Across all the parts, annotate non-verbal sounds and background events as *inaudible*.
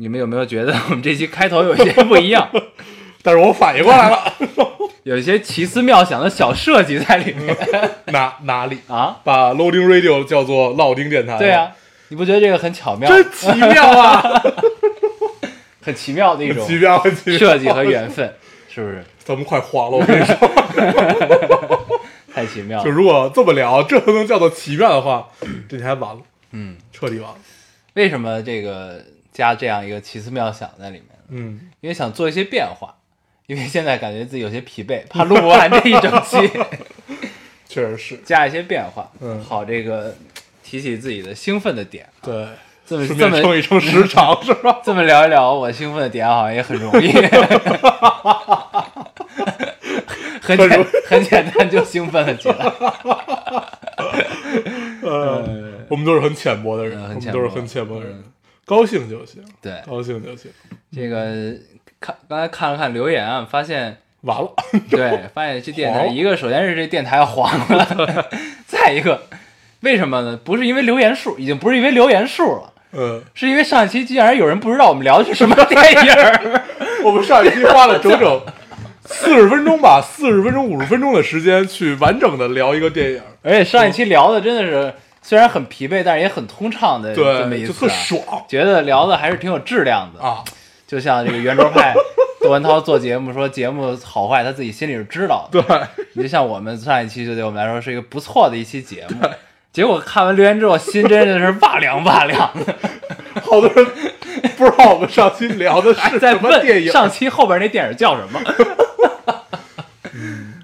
你们有没有觉得我们这期开头有些不一样，*laughs* 但是我反应过来了，*laughs* 有一些奇思妙想的小设计在里面哪哪里啊？把 Loading Radio 叫做烙丁电台？对啊，，你不觉得这个很巧妙？真奇妙啊！*laughs* 很奇妙的一种奇妙，很奇妙设计和缘分，是不是？咱们快黄了，我跟你说，太奇妙了。就如果这么聊，这都能叫做奇妙的话，这还完了，嗯，彻底完了。为什么这个加这样一个奇思妙想在里面？嗯，因为想做一些变化，因为现在感觉自己有些疲惫，怕录不完这一整期，*laughs* 确实是，加一些变化，嗯。好这个提起自己的兴奋的点。对，这么这么便称一称时长 *laughs* 是吧？这么聊一聊，我兴奋的点好像也很容易，*laughs* 很简很简单就兴奋了起来。呃，我们都是很浅薄的人，我们嗯很浅薄。都是很浅薄的人，高兴就行，对，高兴就行。这个看刚才看了看留言啊，发现完了，*laughs* 对，发现这电台一个首先是这电台要黄了，*laughs* 再一个为什么呢？不是因为留言数，已经不是因为留言数了。嗯，是因为上一期竟然有人不知道我们聊的是什么电影，*laughs* 我们上一期花了整整四十分钟吧，四十分钟、五十分钟的时间去完整的聊一个电影，而且上一期聊的真的是虽然很疲惫，但是也很通畅的这么，一次、就特啊，爽。觉得聊的还是挺有质量的。啊！就像这个圆桌派 *laughs* 窦文涛做节目说节目好坏他自己心里是知道的，对，你就像我们上一期就对我们来说是一个不错的一期节目，结果看完留言之后心真的是哇凉哇凉的，*laughs* 好多人不知道我们上期聊的是 *laughs* 在什么电影，问上期后边那电影叫什么？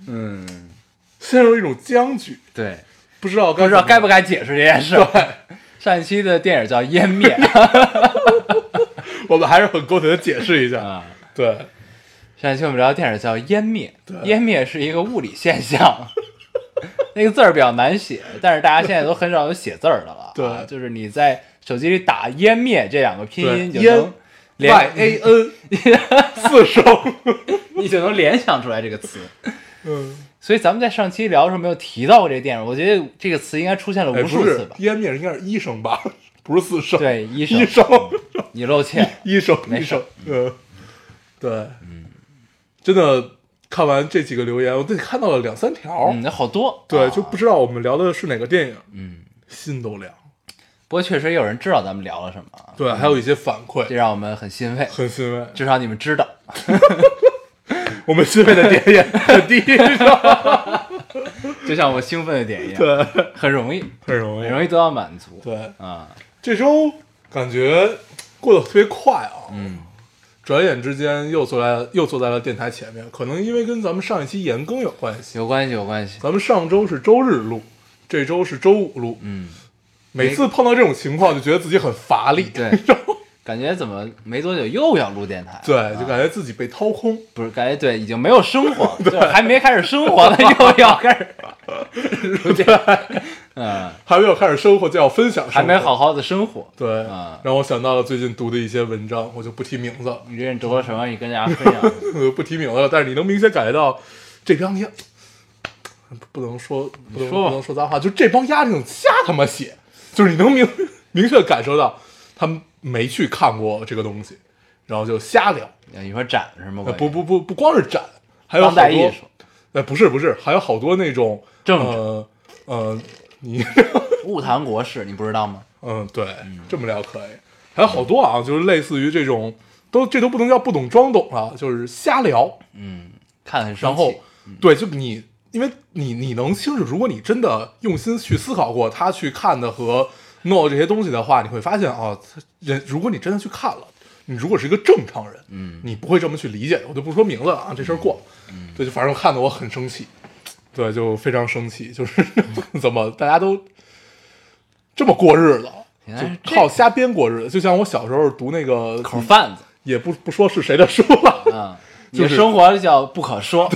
嗯，陷入一种僵局，对，不知道不知道该不该该解释这件事。上一期的电影叫《湮灭》*laughs* 我们还是很公平的解释一下。啊，对，上一期我们聊的电影叫《湮灭》，湮灭是一个物理现象，*laughs* 那个字儿比较难写，但是大家现在都很少有写字儿的了。对。啊就是你在手机里打“湮灭”这两个拼音，对就能 Y 联 A N *laughs* 四声，你就能联想出来这个词。嗯，所以咱们在上期聊的时候没有提到过这个电影，我觉得这个词应该出现了无数次吧？湮灭应该是医生吧，*laughs* 不是四声，对，医生，医生，你露怯，*laughs* 医生，医生，嗯，对，嗯，真的看完这几个留言，我自己看到了两三条，嗯，那好多。对，啊。就不知道我们聊的是哪个电影，嗯，心都凉。不过确实有人知道咱们聊了什么啊，对，还有一些反馈。这，让我们很欣慰，很欣慰。至少你们知道。*laughs* 我们兴奋的点也很 *laughs* 低，就像我兴奋的点一样，对，很容易，很容易。很容易得到满足。对，啊，这周感觉过得特别快啊，嗯，转眼之间又坐在又坐在了电台前面，可能因为跟咱们上一期延更有关系。有关系，有关系。咱们上周是周日录，这周是周五录，嗯，每次碰到这种情况就觉得自己很乏力，*laughs* 对，感觉怎么没多久又要录电台？对，啊就感觉自己被掏空。不是感觉对，已经没有生活，*laughs* 就是还没开始生活呢，又要开始录电台。*laughs* *laughs* 嗯，还没有开始生活就要分享，还没好好的生活。对，啊让我想到了最近读的一些文章，我就不提名字了，你这人读了什么？你跟大家分享。不提名字了。但是你能明显感觉到这帮丫，不能说不能说不能说脏话，就这帮丫挺瞎他妈写，就是你能明明确感受到他们没去看过这个东西，然后就瞎聊。你说展是吗？呃不不不不光是展，还有好多艺术，呃不是不是，还有好多那种政治呃呃你。误谈国事，你不知道吗？嗯，对，这么聊可以。还有好多啊，就是类似于这种，都这都不能叫不懂装懂了，就是瞎聊。嗯，看然后气。，对，就你，因为你你能清楚，如果你真的用心去思考过他去看的和弄这些东西的话，你会发现啊，人如果你真的去看了，你如果是一个正常人，嗯你不会这么去理解的。我就不说名字了啊，这事儿过了。嗯对，就反正看得我很生气，对，就非常生气，就是 *laughs* 怎么大家都这么过日子，就原来是这靠瞎编过日子。就像我小时候读那个口贩子也不不说是谁的书了，啊，你 *laughs* 就是生活叫不可说。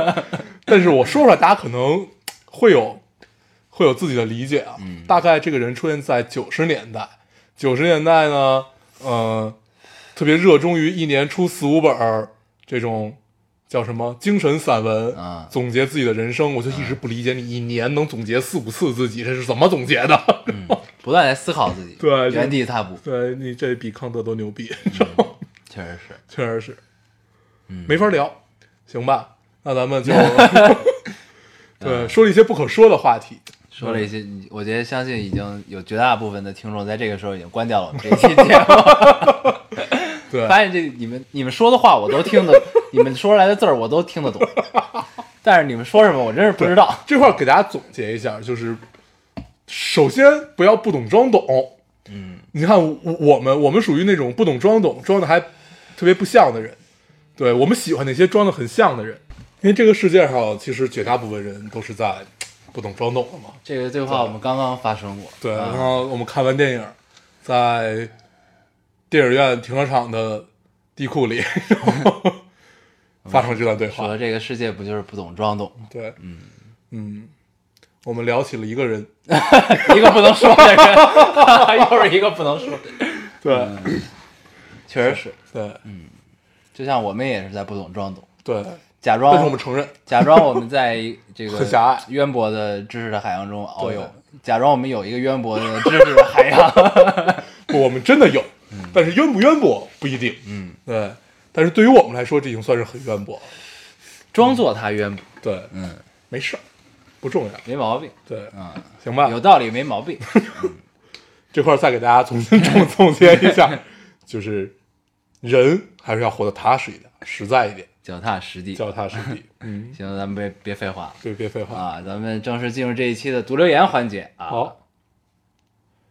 *laughs* 但是我说出来，大家可能会有会有自己的理解啊。嗯大概这个人出现在九十年代，九十年代呢，呃，特别热衷于一年出四五本这种叫什么精神散文，啊总结自己的人生。我就一直不理解，你一年能总结四五次自己，这是怎么总结的？不断在思考自己，*laughs* 对原地踏步，对你这比康德都牛逼，你知道吗？确实是。*laughs* 确实是，嗯没法聊，行吧？那咱们就 *laughs* 对说了一些不可说的话题，说了一些，我觉得相信已经有绝大部分的听众在这个时候已经关掉了我们这期节目。*laughs* 对，发现这你们你们说的话我都听得，你们说出来的字儿我都听得懂，但是你们说什么我真是不知道。这块儿给大家总结一下，就是首先不要不懂装懂。嗯，你看我我们我们属于那种不懂装懂，装的还特别不像的人。对我们喜欢那些装的很像的人，因为这个世界上其实绝大部分人都是在不懂装懂了嘛。这个对话我们刚刚发生过。对，啊。然后我们看完电影，在电影院停车场的地库里 *laughs* 发生这段对话。说这个世界不就是不懂装懂，对，嗯。嗯，我们聊起了一个人，*laughs* 一个不能说的人，*laughs* 又是一个不能说。对、嗯。确实是，对。嗯。就像我们也是在不懂装懂，对，假但是我们承认，假装我们在这个很狭隘。渊博的知识的海洋中遨游，假装我们有一个渊博的知识的海洋。*laughs* 不我们真的有，但是渊不渊博不一定。嗯，对，但是对于我们来说，这已经算是很渊博了。装作他渊博，对，嗯，没事儿，不重要。没毛病，对，嗯，行吧，有道理，没毛病。*laughs* 这块儿再给大家重新总总结一下，就是人还是要活得踏实一点，实在一点，脚踏实地。脚踏实地。*laughs* 嗯，行，咱们别别废话了对，别废话。啊，咱们正式进入这一期的读留言环节啊。，好，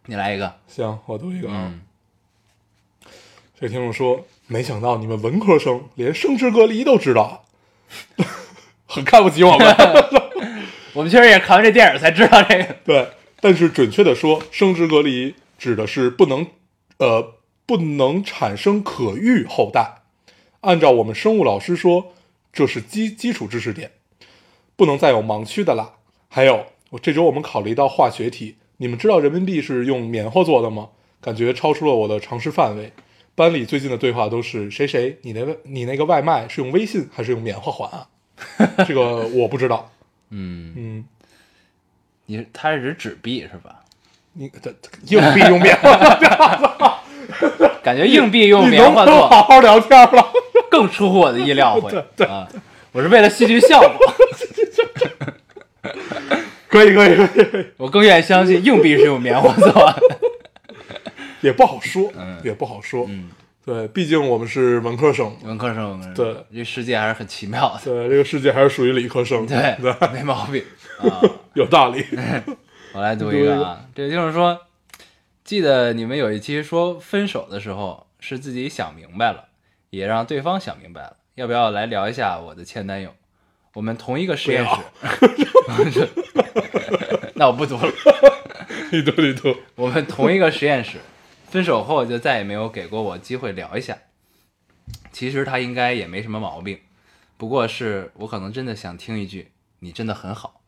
你来一个。行，我读一个啊。嗯，这听众说，没想到你们文科生连生殖隔离都知道，*laughs* 很看不起我们。*laughs* 我们确实也看完这电影才知道这个。对，但是准确的说，生殖隔离指的是不能，呃，不能产生可育后代。按照我们生物老师说，这是基基础知识点，不能再有盲区的啦。还有，我这周我们考了一道化学题，你们知道人民币是用棉花做的吗？感觉超出了我的常识范围。班里最近的对话都是谁谁，你那你那个外卖是用微信还是用棉花还啊？*laughs* 这个我不知道。嗯，嗯，你他是指纸币是吧？你这硬币用棉花。*laughs* 感觉硬币用棉花能能做好好聊天了？更出乎我的意料 *laughs* 会啊！我是为了戏剧效果，*laughs* 可以，可以，可以，我更愿意相信硬币是用棉花做的。也不好说，嗯也不好说。嗯，对，毕竟我们是文科生，文科生，文科生，对这世界还是很奇妙的。对这个世界还是属于理科生。对对，没毛病啊！*laughs* 有道理。我来读一个啊，这个就是说，记得你们有一期说分手的时候是自己想明白了，也让对方想明白了，要不要来聊一下我的前男友？我们同一个实验室，*laughs* 那我不读了。*laughs* 你读，你读。*laughs* 我们同一个实验室，分手后就再也没有给过我机会聊一下。其实他应该也没什么毛病，不过是我可能真的想听一句“你真的很好”，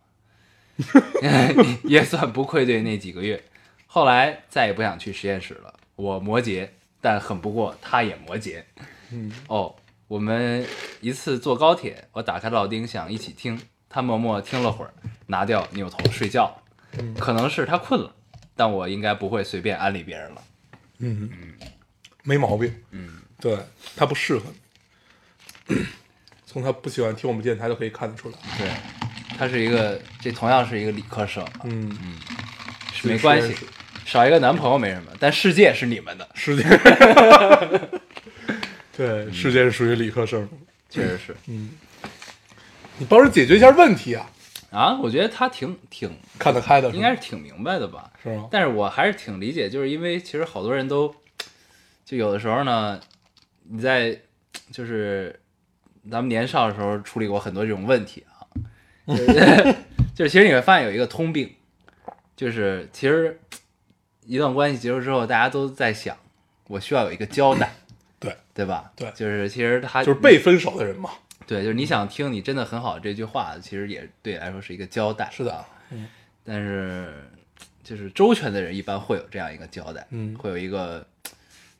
也算不愧对那几个月。后来再也不想去实验室了。我摩羯，但很不过他也摩羯。嗯，哦，我们一次坐高铁，我打开老丁想一起听，他默默听了会儿，拿掉扭头睡觉了。可能是他困了，但我应该不会随便安利别人了。嗯嗯没毛病。嗯，对他不适合你，*clears throat* 从他不喜欢听我们电台都可以看得出来。对，他是一个，这同样是一个理科生，嗯，嗯没关系少一个男朋友没什么，但世界是你们的，世界。*laughs* 对，世界是属于理科生。确实是。嗯。你帮人解决一下问题啊，啊。我觉得他挺挺看得开的，应该是挺明白的吧，是吗？但是我还是挺理解，就是因为其实好多人都，就有的时候呢，你在就是咱们年少的时候处理过很多这种问题啊，就 *laughs* 是就是其实你会发现有一个通病，就是其实一段关系结束之后，大家都在想，我需要有一个交代，对，对吧？对就是其实他就是被分手的人嘛。对，就是你想听你真的很好这句话，其实也对你来说是一个交代。是的嗯，但是就是周全的人一般会有这样一个交代，嗯会有一个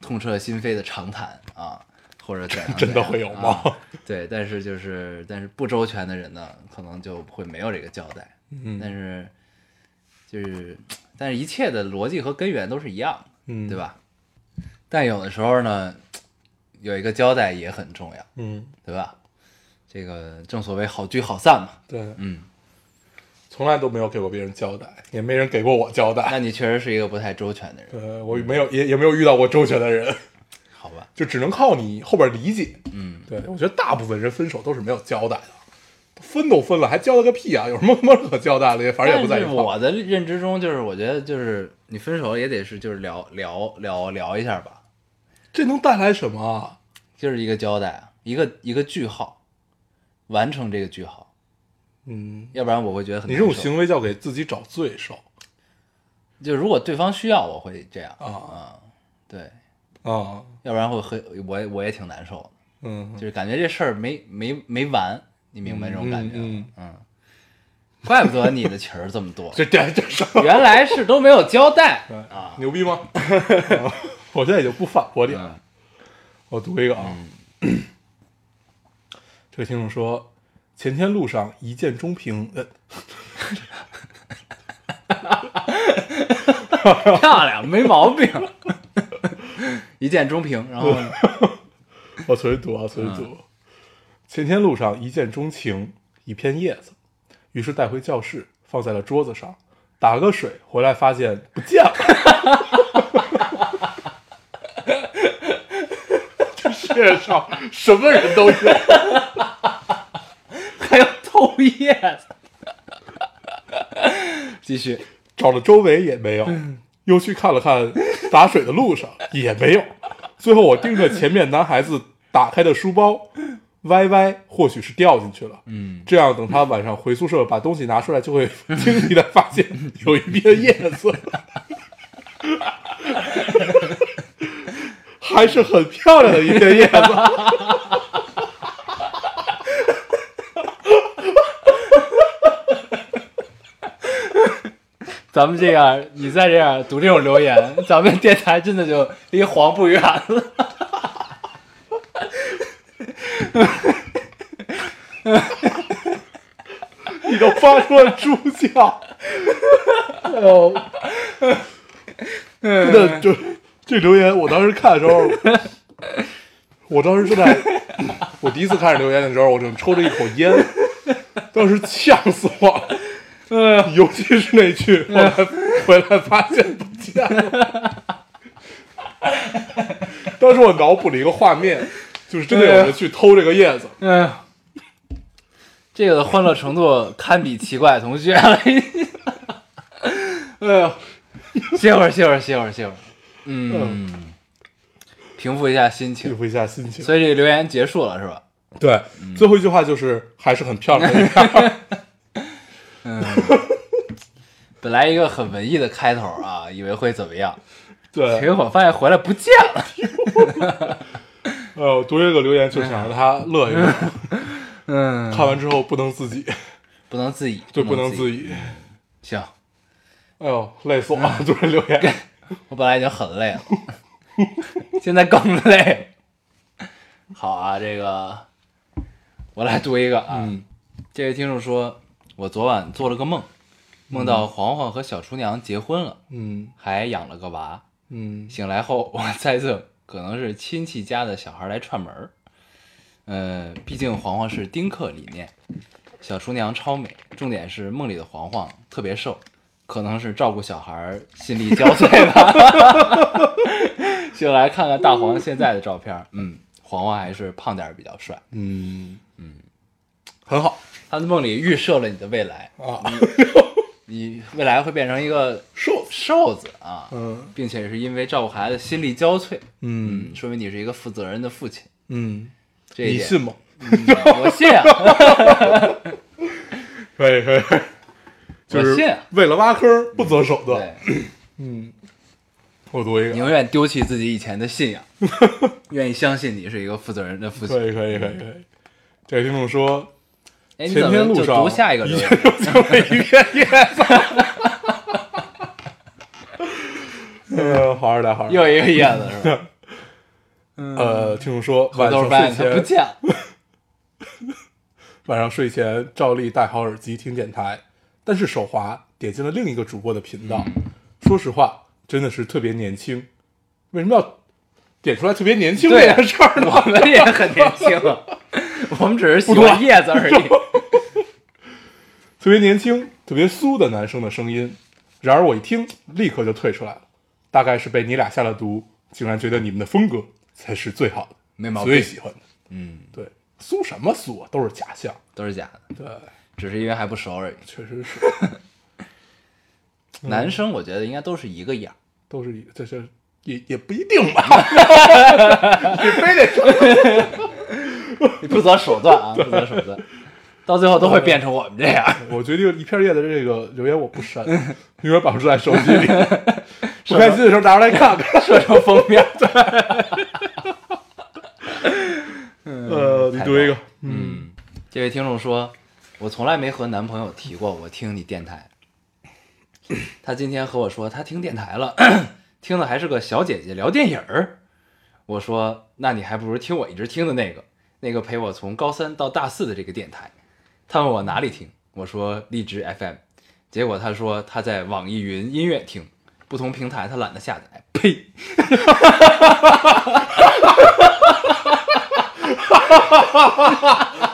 痛彻心扉的长谈啊，或者怎样真的会有吗啊对，但是就是但是不周全的人呢，可能就会没有这个交代。嗯但是就是但是一切的逻辑和根源都是一样的，嗯，对？吧？但有的时候呢，有一个交代也很重要，嗯，对吧？这个正所谓好聚好散嘛。对，嗯，从来都没有给过别人交代，也没人给过我交代。那你确实是一个不太周全的人，呃，我没有也也没有遇到过周全的人，*laughs* 好吧？就只能靠你后边理解。嗯，对我觉得大部分人分手都是没有交代的，分都分了，还交代个屁啊！有什么他妈可交代的？反正也不在我的认知中，就是我觉得就是你分手也得是就是聊聊聊聊一下吧，这能带来什么？啊？就是一个交代啊，一个一个句号，完成这个句号，嗯，要不然我会觉得很你这种行为叫给自己找罪受。就如果对方需要，我会这样。啊。啊，对，啊。要不然会很我也我也挺难受。的，嗯。就是感觉这事儿没没没完，你明白这种感觉吗？嗯嗯，怪不得你的情儿这么多，*laughs* 这这这原来是都没有交代。*laughs* 啊。牛逼吗？*laughs* 我现在已经不反驳你了。嗯我读一个啊，*clears throat* 这个听众说，前天路上一见钟情，呃，*laughs* 漂亮，没毛病，*laughs* 一见钟情。然后呢 *laughs* 我重新读啊，重新读。前天路上一见钟情，一片叶子，于是带回教室，放在了桌子上，打了个水，回来发现不见了。这世界上什么人都有。*laughs* 还有偷叶子，继续。找了周围也没有，又去看了看打水的路上也没有。最后我盯着前面男孩子打开的书包，歪歪，或许是掉进去了。嗯，这样等他晚上回宿舍把东西拿出来，就会 *laughs* 惊奇的发现有一片叶子，还是很漂亮的一片叶子。*laughs* 咱们这样，你再这样读这种留言，咱们电台真的就离黄不远了。*laughs* 你都发出了猪叫，哎呦，真的就这留言，我当时看的时候，我当时正在，我第一次看这留言的时候，我正抽着一口烟，当时呛死我了。尤其是那句“ *laughs* 后来回来发现不见了”，当时我脑补了一个画面，就是真的有人去偷这个叶子，哎呀，这个的欢乐程度堪比奇怪同学了。*laughs* 哎呀，歇会儿，歇会儿，歇会儿，歇会儿。嗯，平复一下心情。平复一下心情。所以这个留言结束了是吧？对，最后一句话就是还是很漂亮的一片。本来一个很文艺的开头啊，以为会怎么样，对，结果发现回来不见了。呃，我读这个留言就想让他乐一乐，嗯，看完之后不能自己，不能自已，对，不能自自已。行，哎呦，累死我了！读这留言，我本来已经很累了，*laughs* 现在更累。好啊，这个我来读一个啊。嗯这位听众说，我昨晚做了个梦，梦到黄黄和小厨娘结婚了，嗯还养了个娃。嗯醒来后，我猜测可能是亲戚家的小孩来串门儿。呃，毕竟黄黄是丁克理念，小厨娘超美，重点是梦里的黄黄特别瘦，可能是照顾小孩儿心力交瘁吧。就来看看大黄现在的照片，嗯，黄黄还是胖点儿比较帅。嗯嗯，很好。他的梦里预设了你的未来，啊，你未来会变成一个瘦，瘦子啊，嗯。并且是因为照顾孩子心力交瘁，嗯。说明你是一个负责任的父亲。嗯，这一点。你信吗？我信啊，可 *laughs* 以可以，就是为了挖坑不择手段。*clears throat* 嗯，我读一个，宁愿丢弃自己以前的信仰，*laughs* 愿意相信你是一个负责任的父亲。可以可以可以可以。这位听众说，哎，你路上读下一个留言？就了一片叶子。*laughs* 呃，好好的，好。又一个叶子是吧？*laughs* 呃，听众说回晚上睡前它不见了。晚上睡前照例戴好耳机听电台，但是手滑点进了另一个主播的频道。说实话，真的是特别年轻。为什么要点出来特别年轻这件事儿呢？我们也很年轻啊，*laughs* 我们只是喜欢叶子而已。特别年轻、特别酥的男生的声音。然而我一听，立刻就退出来了。大概是被你俩下了毒，竟然觉得你们的风格才是最好的，没毛病最喜欢的。嗯，对，酥什么酥啊，都是假象。都是假的，对，只是因为还不熟而已。确实是，*laughs* 男生我觉得应该都是一个样儿，都是一这是也也不一定吧。*laughs* 你非得说，*laughs* 你不择手段啊，不择手段，到最后都会变成我们这样。我决定一片叶的这个留言我不删，因为保持在手机里。不开心的时候拿出来看看。设成封面。呃，你读一个，嗯，这位听众说，我从来没和男朋友提过我听你电台。他今天和我说他听电台了，*clears throat* 听的还是个小姐姐聊电影儿。我说，那你还不如听我一直听的那个，那个陪我从高三到大四的这个电台。他问我哪里听，我说荔枝 FM。结果他说他在网易云音乐听，不同平台他懒得下载。呸！*laughs*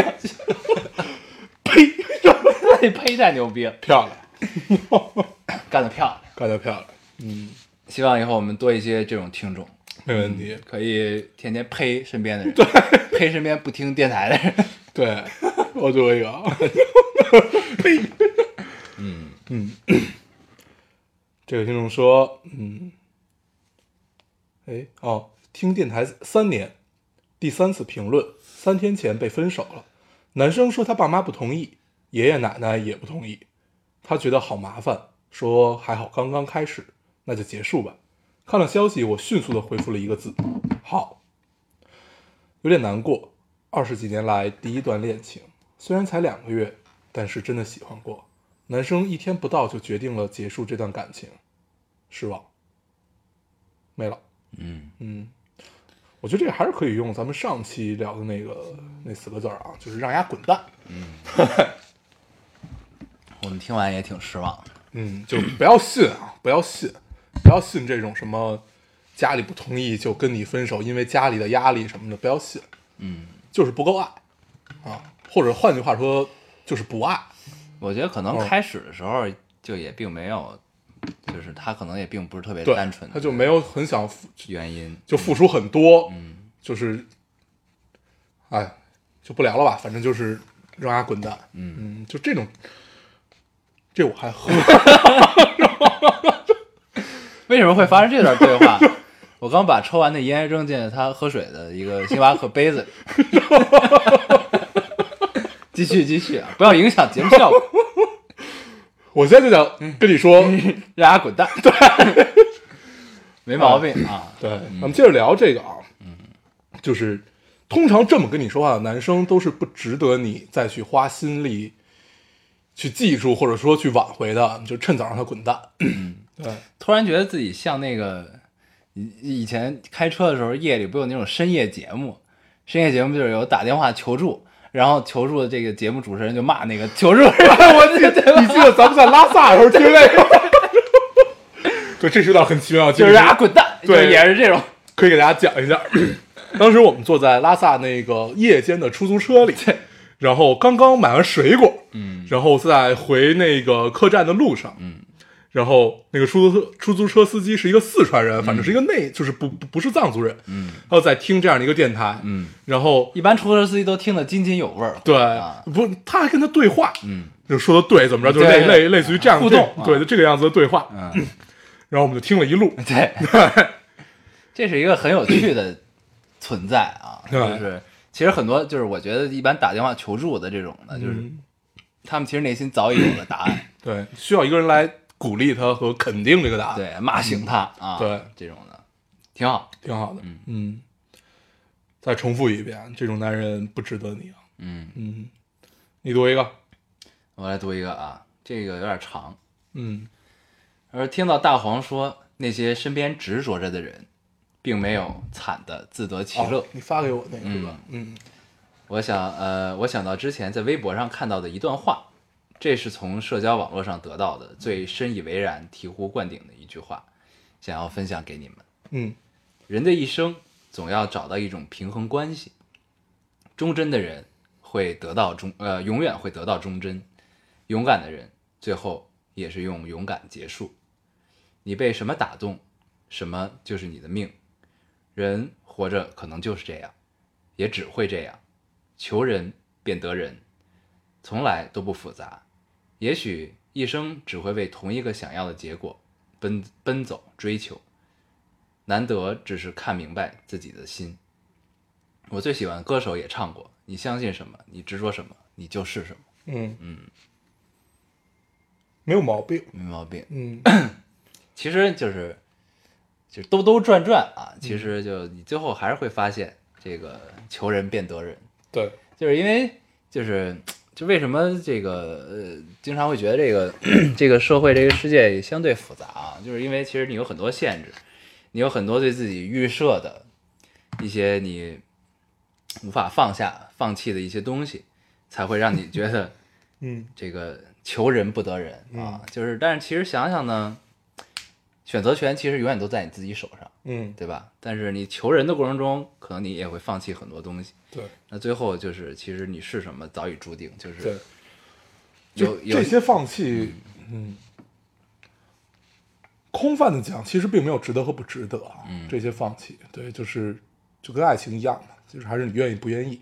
呸！那呸太牛逼。了，漂亮，*laughs* 干得漂亮！干得漂亮，嗯，希望以后我们多一些这种听众，没问题。可以天天呸身边的人，对。*laughs* 呸身边不听电台的人。*laughs* 对，我做一个。啊，呸，嗯。嗯，*coughs* 这个听众说，嗯，哎哦，听电台三年，第三次评论，三天前被分手了。男生说他爸妈不同意，爷爷奶奶也不同意，他觉得好麻烦，说还好刚刚开始，那就结束吧。看了消息，我迅速的回复了一个字：好。有点难过，二十几年来第一段恋情，虽然才两个月，但是真的喜欢过。男生一天不到就决定了结束这段感情，失望，没了。嗯嗯，我觉得这个还是可以用咱们上期聊的那个那四个字儿啊，就是让丫滚蛋。*laughs* 我们听完也挺失望的。嗯，就不要信啊，不要信，不要信这种什么家里不同意就跟你分手，因为家里的压力什么的，不要信。嗯，就是不够爱啊，或者换句话说，就是不爱。我觉得可能嗯开始的时候就也并没有，就是他可能也并不是特别，单纯，他就没有很想付，原因。就付出很多，嗯，就是，哎，就不聊了吧，反正就是让他滚蛋。嗯嗯，就这种，这我还喝。*laughs* 为什么会发生这段对话？我刚把抽完的烟扔进了他喝水的一个星巴克杯子里。*laughs* 继续继续啊，不要影响节目效果，*laughs* 我现在就想跟你说，让他滚蛋。对，没毛病啊。对，我们接着聊这个啊，嗯，就是通常这么跟你说话的男生都是不值得你再去花心力去记住，或者说去挽回的，你就趁早让他滚蛋。*clears throat* 对，突然觉得自己像那个以以前开车的时候，夜里不有那种深夜节目？深夜节目就是有打电话求助，然后求助的这个节目主持人就骂那个 *laughs* 求助人，我记得，你记得咱们在拉萨的时候听那个？*laughs* 对，这是有点很奇妙的经历，就是让他滚蛋，对也是这种。可以给大家讲一下。*laughs* 当时我们坐在拉萨那个夜间的出租车里，然后刚刚买完水果，嗯。然后在回那个客栈的路上，嗯，然后那个出租车出租车司机是一个四川人，反正是一个内，就是不不不是藏族人，嗯。然后在听这样的一个电台，嗯，然后一般出租车司机都听得津津有味儿。对，啊。不，他还跟他对话，嗯。就说的对怎么着，就是类类类似于这样互动对这个样子的对话，嗯，*laughs* 然后我们就听了一路，*laughs* 对，*laughs* 这是一个很有趣的存在啊，对。就是其实很多就是我觉得一般打电话求助的这种的，就是嗯他们其实内心早已有了答案，*clears throat* 对，需要一个人来鼓励他和肯定这个答案，，对，骂醒他啊，对，这种的。挺好，挺好的，嗯。嗯。再重复一遍，这种男人不值得你啊，嗯，嗯，你读一个，我来读一个啊，这个有点长，嗯。而听到大黄说那些身边执着着的人，并没有惨的自得其乐。哦，你发给我那个是吧？嗯我想，呃，我想到之前在微博上看到的一段话，这是从社交网络上得到的最深以为然、醍醐灌顶的一句话，想要分享给你们。嗯人的一生总要找到一种平衡关系，忠贞的人会得到忠，呃，永远会得到忠贞，勇敢的人最后也是用勇敢结束。你被什么打动，什么就是你的命。人活着可能就是这样，也只会这样。求人便得人，从来都不复杂。也许一生只会为同一个想要的结果奔奔走追求，难得只是看明白自己的心。我最喜欢的歌手也唱过：“你相信什么，你执着什么，你就是什么。嗯嗯，没有毛病”，没毛病。嗯 *coughs* 其实就是，就是兜兜转转啊，其实就你最后还是会发现，这个求人便得人，对，就是因为就是就为什么这个呃经常会觉得这个 *clears throat* 这个社会这个世界相对复杂啊，就是因为其实你有很多限制，你有很多对自己预设的一些你无法放下、放弃的一些东西，才会让你觉得嗯。这个求人不得人啊。就是，但是其实想想呢，选择权其实永远都在你自己手上，嗯，对吧？但是你求人的过程中，可能你也会放弃很多东西。对那最后就是，其实你是什么早已注定，就是，有有这这些放弃，嗯，空泛的讲，其实并没有值得和不值得啊。嗯这些放弃，对，就是就跟爱情一样嘛，就是还是你愿意不愿意。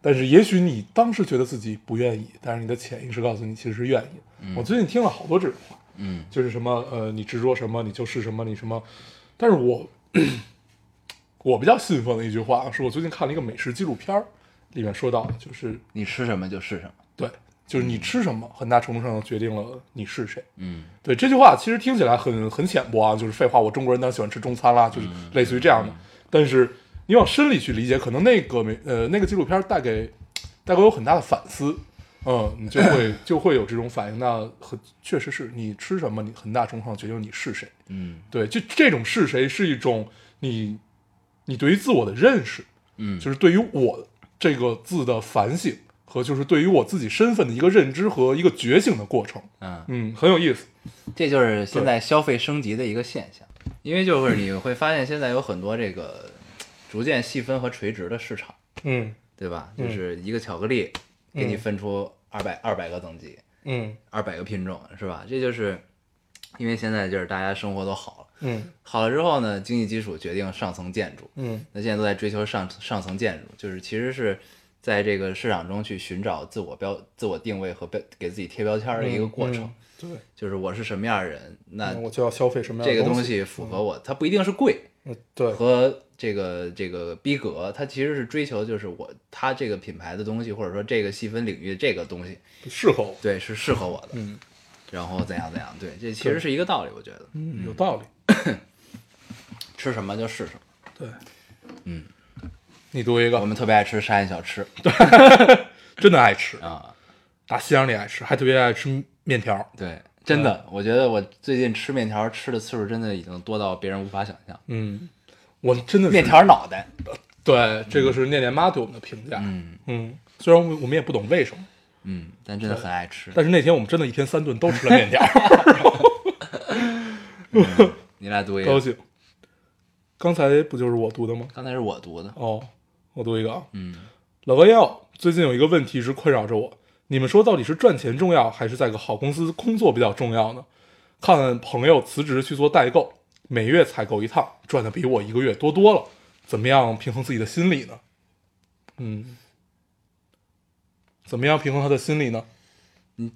但是也许你当时觉得自己不愿意，但是你的潜意识告诉你其实是愿意嗯。我最近听了好多这种话，嗯就是什么呃，你执着什么，你就是什么，你什么。但是我 *clears throat* 我比较信奉的一句话，是我最近看了一个美食纪录片儿，里面说到，就是你吃什么就是什么。对，就是你吃什么，很大程度上决定了你是谁。嗯对这句话其实听起来很很浅薄啊，就是废话，我中国人当然喜欢吃中餐啦，就是类似于这样的。但是你往深里去理解，可能那个美呃那个纪录片带给带给我很大的反思，嗯，你就会 *laughs* 就会有这种反应。那很确实是你吃什么，你很大程度上决定你是谁。嗯对，就这种是谁是一种你你对于自我的认识，嗯，就是对于我这个字的反省和就是对于我自己身份的一个认知和一个觉醒的过程。嗯，嗯，很有意思。这就是现在消费升级的一个现象，因为就是你会发现现在有很多这个逐渐细分和垂直的市场，嗯对吧？嗯就是一个巧克力给你分出二百二百个等级，嗯二百个品种，是吧？这就是因为现在就是大家生活都好了，嗯好了之后呢，经济基础决定上层建筑，嗯那现在都在追求上上层建筑，就是其实是在这个市场中去寻找自我标、自我定位和标给自己贴标签儿的一个过程。嗯对，就是我是什么样的人，那那我就要消费什么样的这个东东西符合我，它不一定是贵嗯，对，和这个这个逼格，他其实是追求就是我他这个品牌的东西，或者说这个细分领域这个东西，适合我。对，是适合我的。嗯然后怎样怎样，对，这其实是一个道理，我觉得嗯，有道理。吃什么就是什么。对，嗯，你读一个，我们特别爱吃沙县小吃 *laughs* 真的爱吃，啊，打西洋里爱吃，还特别爱吃面条。对，真的，我觉得我最近吃面条吃的次数真的已经多到别人无法想象。嗯，我真的面条脑袋，对，这个是念念妈对我们的评价。嗯嗯，虽然我们我们也不懂为什么，嗯，但真的很爱吃。但是那天我们真的一天三顿都吃了面条，你来读一个，高兴。刚才不就是我读的吗？刚才是我读的，哦，我读一个啊。嗯老高要最近有一个问题一直困扰着我，你们说到底是赚钱重要，还是在个好公司工作比较重要呢？看朋友辞职去做代购，每月采购一趟，赚的比我一个月多多了，怎么样平衡自己的心理呢？嗯，怎么样平衡他的心理呢？你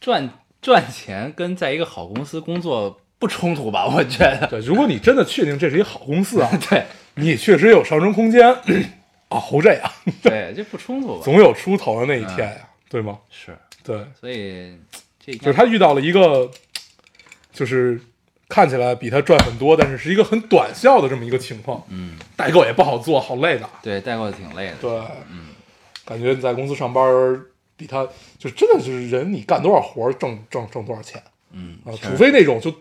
赚赚钱跟在一个好公司工作不冲突吧？我觉得，对，如果你真的确定这是一个好公司啊，*laughs* 对你确实有上升空间，熬着呀，对，这不冲突吧？总有出头的那一天呀，对吗？是，对，所以这就是他遇到了一个，就是看起来比他赚很多，但是是一个很短效的这么一个情况。嗯，代购也不好做，好累的。对代购挺累的，对，嗯，感觉你在公司上班比他就真的就是人，你干多少活儿挣挣挣多少钱嗯啊？除非那种就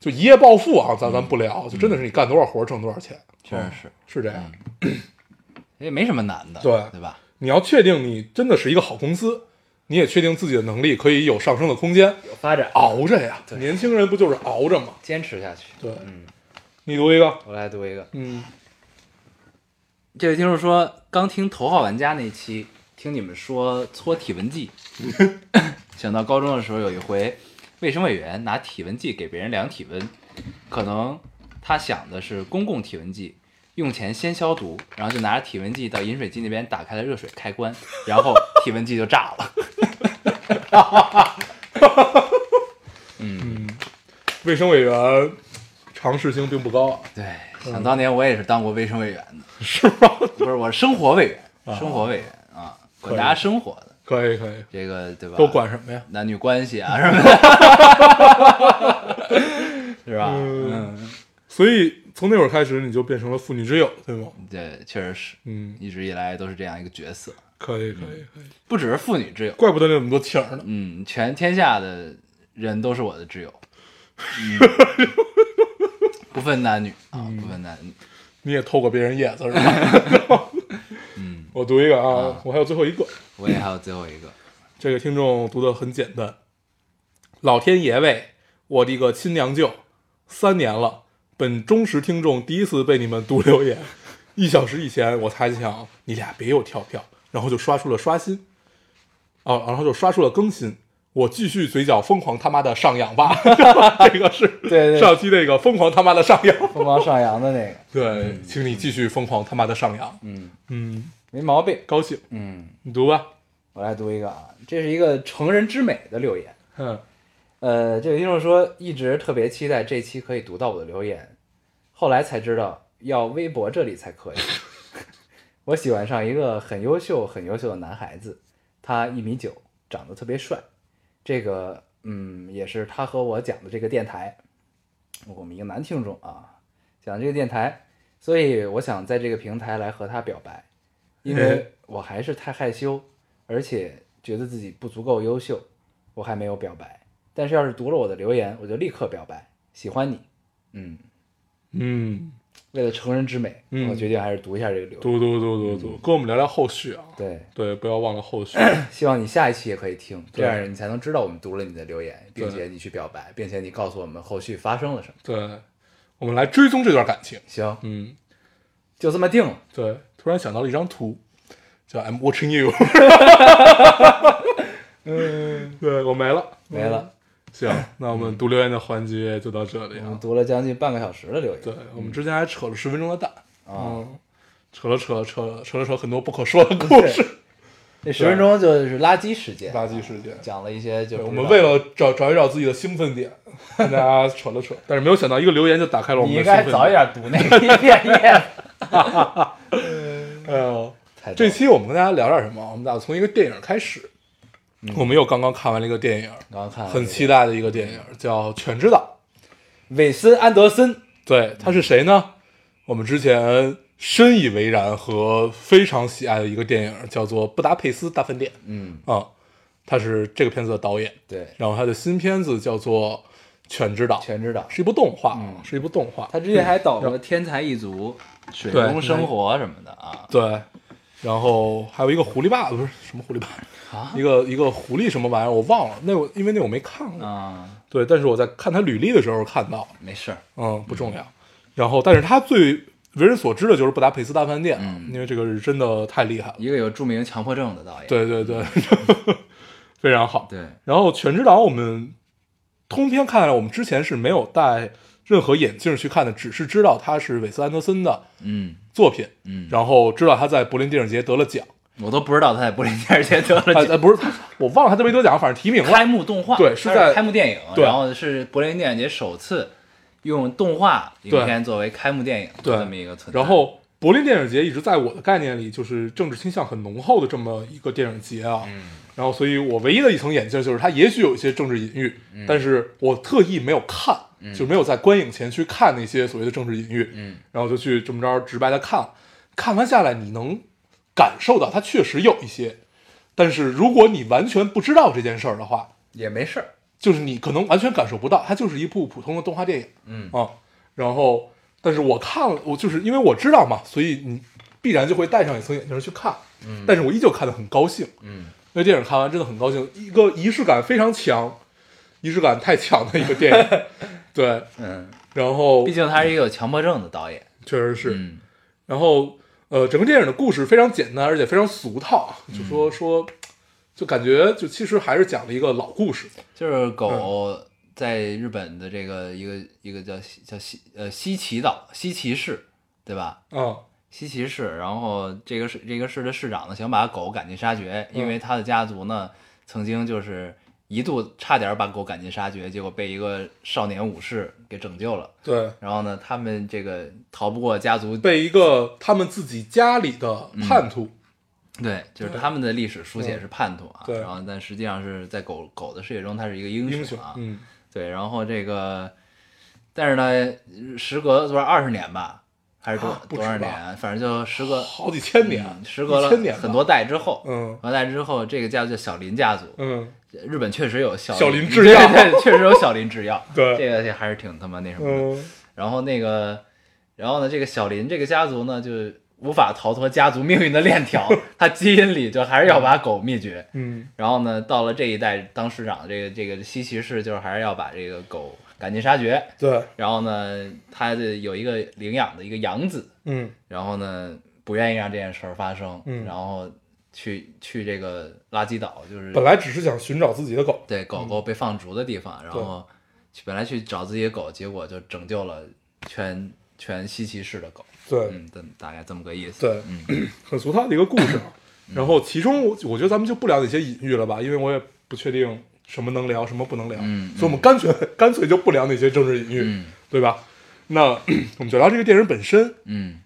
就一夜暴富啊，咱咱不聊，就真的是你干多少活儿挣多少钱。确实嗯是，是这样。*coughs* 也没什么难的，对对吧？你要确定你真的是一个好公司，你也确定自己的能力可以有上升的空间，有发展，熬着呀。年轻人不就是熬着吗？坚持下去。对，嗯，你读一个，我来读一个，嗯。这位听众说，刚听头号玩家那期，听你们说搓体温计，*laughs* 想到高中的时候有一回，卫生委员拿体温计给别人量体温，可能他想的是公共体温计，用前先消毒，然后就拿着体温计到饮水机那边打开了热水开关，然后体温计就炸了。嗯，卫生委员常识性并不高啊。对，想当年我也是当过卫生委员的，是吗？不是，我是生活委员，*laughs* 生活委员啊，管大家生活的，可以可以，这个对吧？都管什么呀？男女关系啊什么的，是吧？嗯，*laughs* 所以从那会儿开始，你就变成了妇女之友，对吗？对，确实是，嗯，一直以来都是这样一个角色，可以可以可以，不只是妇女之友，怪不得你那么多情儿呢。嗯，全天下的人都是我的挚友，*laughs* 嗯，不分男女啊，不分男女，你也偷过别人叶子是吧？*laughs* 嗯，我读一个啊，我还有最后一个。我也还有最后一个，*laughs* 这个听众读的很简单。老天爷喂，我的个亲娘舅，三年了，本忠实听众第一次被你们读留言。一小时以前我猜想你俩别有跳票，然后就刷出了刷新，哦，然后就刷出了更新。我继续嘴角疯狂他妈的上扬吧，*laughs* 这个是对对上期那个疯狂他妈的上扬。疯狂上扬的那个，对，请你继续疯狂他妈的上扬。嗯，嗯，没毛病，高兴，嗯，你读吧。我来读一个啊，这是一个成人之美的留言。嗯，呃，这位听众说一直特别期待这期可以读到我的留言，后来才知道要微博这里才可以。*laughs* 我喜欢上一个很优秀、很优秀的男孩子，他一米九，长得特别帅。这个，嗯，也是他和我讲的这个电台，我们一个男听众啊，讲这个电台，所以我想在这个平台来和他表白，因为我还是太害羞，而且觉得自己不足够优秀，我还没有表白。但是要是读了我的留言，我就立刻表白，喜欢你。嗯，嗯，为了成人之美，嗯我决定还是读一下这个留言。读读读读读，跟我们聊聊后续啊。对，对，不要忘了后续。*laughs* 希望你下一期也可以听，这样你才能知道我们读了你的留言，并且你去表白，并且你告诉我们后续发生了什么。对，我们来追踪这段感情。行，嗯，就这么定了。对，突然想到了一张图，叫 I'm watching you。*laughs* *laughs* 嗯，对我没了，没了。行，那我们读留言的环节就到这里啊。我们读了将近半个小时的留言。对，我们之前还扯了十分钟的蛋，啊，嗯，扯了扯扯了扯了扯很多不可说的故事，那十分钟就是垃圾时间，垃圾时间。讲了一些就对，我们为了找找一找自己的兴奋点，跟大家扯了扯，但是没有想到一个留言就打开了我们的兴奋应。该早一点读那个一遍页。*laughs* 哎呦，这期我们跟大家聊点什么？我们打算从一个电影开始。我们又刚刚看完了一个电影，刚刚看很期待的一个电影，叫《犬之岛韦斯安德森，》。对，他是谁呢？我们之前深以为然和非常喜爱的一个电影，叫做《布达佩斯大饭店》嗯，啊、他是这个片子的导演。对，然后他的新片子叫做《犬之岛》，犬之岛。是一部动画，嗯是一部动画。他之前还导过《天才一族》《水中生活》什么的啊。对，然后还有一个狐狸爸，不是什么狐狸爸，啊一个一个狐狸什么玩意儿，我忘了。那我因为那我没看过，啊，对，但是我在看他履历的时候看到，没事。嗯，不重要。然后，但是他最为人所知的就是布达佩斯大饭店，嗯因为这个是真的太厉害了。一个有著名强迫症的导演。对对对，*laughs* 非常好。对，然后《全知岛》我们通篇看来，我们之前是没有戴任何眼镜去看的，只是知道他是韦斯安德森的嗯作品，嗯，然后知道他在柏林电影节得了奖。我都不知道他在柏林电影节得了呃，奖。呃不是，我忘了他得没得奖，反正提名了。开幕动画，对是在开幕电影，对然后是柏林电影节首次用动画影片作为开幕电影对这么一个存在。然后柏林电影节一直在我的概念里就是政治倾向很浓厚的这么一个电影节啊。嗯然后，所以我唯一的一层眼镜就是它也许有一些政治隐喻，嗯但是我特意没有看，就没有在观影前去看那些所谓的政治隐喻，嗯，然后就去这么着直白的看了。看完下来，你能感受到它确实有一些，但是如果你完全不知道这件事儿的话，也没事儿，就是你可能完全感受不到，它就是一部普通的动画电影。嗯啊，然后，但是我看了，我就是因为我知道嘛，所以你必然就会戴上一层眼镜去看。嗯但是我依旧看得很高兴。嗯那电影看完真的很高兴，一个仪式感非常强，仪式感太强的一个电影。*laughs* 对，嗯，然后毕竟他是一个有强迫症的导演，确实是，嗯然后呃，整个电影的故事非常简单，而且非常俗套，嗯就说说，就感觉就其实还是讲了一个老故事。就是狗在日本的这个一个一个叫叫西呃西岐岛西岐市，对吧？啊，西岐市，然后这个市这个市的市长呢，想把狗赶尽杀绝，因为他的家族呢，曾经就是一度差点把狗赶尽杀绝，结果被一个少年武士给拯救了。对，然后呢，他们这个逃不过家族，被一个他们自己家里的叛徒，对，就是他们的历史书写是叛徒啊。对然后但实际上是在狗狗的世界中，他是一个英英雄啊。，嗯，对，然后这个，但是呢，时隔多少二十年吧，还是多、多少年，反正就时隔好几千年，嗯时隔了很多，代之后，嗯很多代之后，这个家族叫小林家族，嗯，日本确实有小小林制药确实有小林制药，对这个还是挺他妈那什么的。嗯，然后那个，然后呢，这个小林这个家族呢，就无法逃脱家族命运的链条，*laughs* 他基因里就还是要把狗灭绝。嗯，然后呢，到了这一代当市长，这个这个西岐市就是还是要把这个狗赶尽杀绝。对，然后呢，他的有一个领养的一个养子，嗯。然后呢不愿意让这件事儿发生，嗯。然后去去这个垃圾岛，就是本来只是想寻找自己的狗，对狗狗被放逐的地方，然后去本来去找自己的狗，结果就拯救了全全西奇市的狗，对。大概这么个意思。对，嗯。*clears throat* 很俗套的一个故事啊。然后其中我我觉得咱们就不聊那些隐喻了吧，因为我也不确定什么能聊，什么不能聊，嗯所以我们干脆 *laughs* 干脆就不聊那些政治隐喻，嗯。对吧？那 *clears throat* 我们就聊这个电影本身。嗯。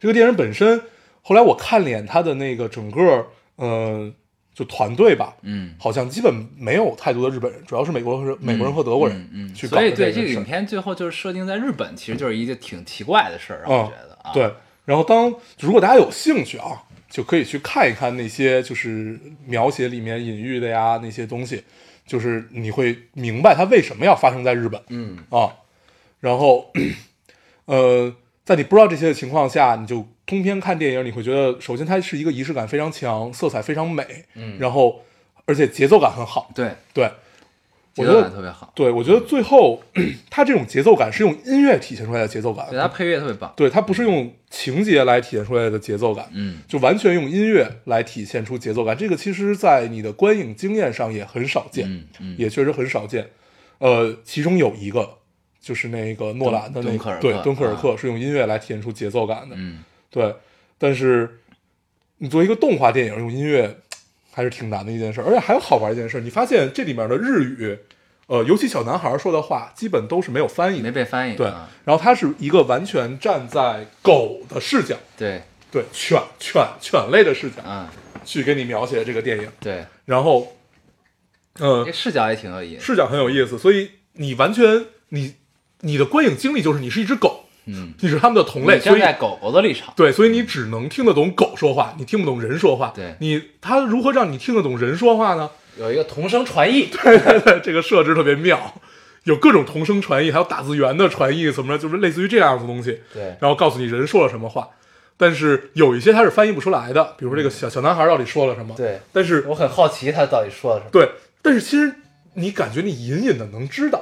这个电影本身，后来我看了眼他的那个整个，呃，就团队吧，嗯，好像基本没有太多的日本人，主要是美国人、美国人和德国人嗯，嗯。去搞的所以对这个影片最后就是设定在日本，其实就是一个挺奇怪的事儿，让我嗯觉得啊，对，然后当如果大家有兴趣啊，就可以去看一看那些就是描写里面隐喻的呀那些东西，就是你会明白它为什么要发生在日本嗯啊。然后，*clears throat* 呃，在你不知道这些的情况下，你就通篇看电影，你会觉得首先它是一个仪式感非常强，色彩非常美，嗯，然后而且节奏感很好。对，对，我节奏感特别好，对我觉得最后 *clears throat* 它这种节奏感是用音乐体现出来的节奏感，对它配乐特别棒，对，它不是用情节来体现出来的节奏感，嗯就完全用音乐来体现出节奏感。这个其实，在你的观影经验上也很少见，嗯嗯，也确实很少见。呃，其中有一个就是那个诺兰的那个，对，敦刻尔啊克是用音乐来体现出节奏感的，嗯对。但是你作为一个动画电影用音乐，还是挺难的一件事。而且还有好玩一件事，你发现这里面的日语，呃，尤其小男孩说的话，基本都是没有翻译没。被翻译，对啊，然后它是一个完全站在狗的视角，对，对犬犬犬类的视角嗯去给你描写这个电影，对，然后，呃这，视角也挺有意思，视角很有意思，所以你完全你你的观影经历就是你是一只狗，嗯，你是他们的同类，站在狗狗的立场，对，所以你只能听得懂狗说话，你听不懂人说话。对你他如何让你听得懂人说话呢？有一个同声传译，*laughs* 对对对，这个设置特别妙，有各种同声传译，还有打字员的传译，怎么着，就是类似于这样的东西。对，然后告诉你人说了什么话，但是有一些它是翻译不出来的，比如说这个小小男孩到底说了什么。对但是我很好奇他到底说了什么，对，但是其实你感觉你隐隐的能知道，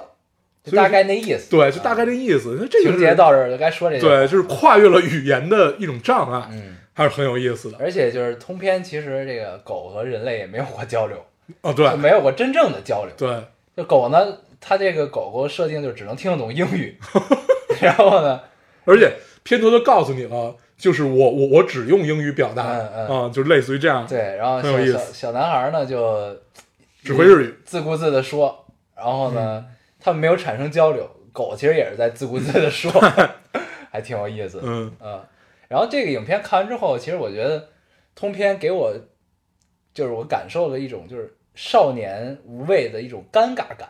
就大概那意思，对，就大概那意思。那这个情节到这儿就该说这个，对，就是跨越了语言的一种障碍，嗯，还是很有意思的。而且就是通篇其实这个狗和人类也没有过交流，哦，对。就没有过真正的交流，对，就狗呢它这个狗狗设定就只能听得懂英语，*laughs* 然后呢，而且片头就告诉你了，就是我我我只用英语表达嗯嗯。啊，就类似于这样，对，然后小小男孩呢就只会日语，自顾自的说，然后呢，他们没有产生交流，狗其实也是在自顾自的说，*laughs* 还挺有意思的。嗯。嗯，然后这个影片看完之后，其实我觉得通篇给我就是我感受了一种就是少年无畏的一种尴尬感，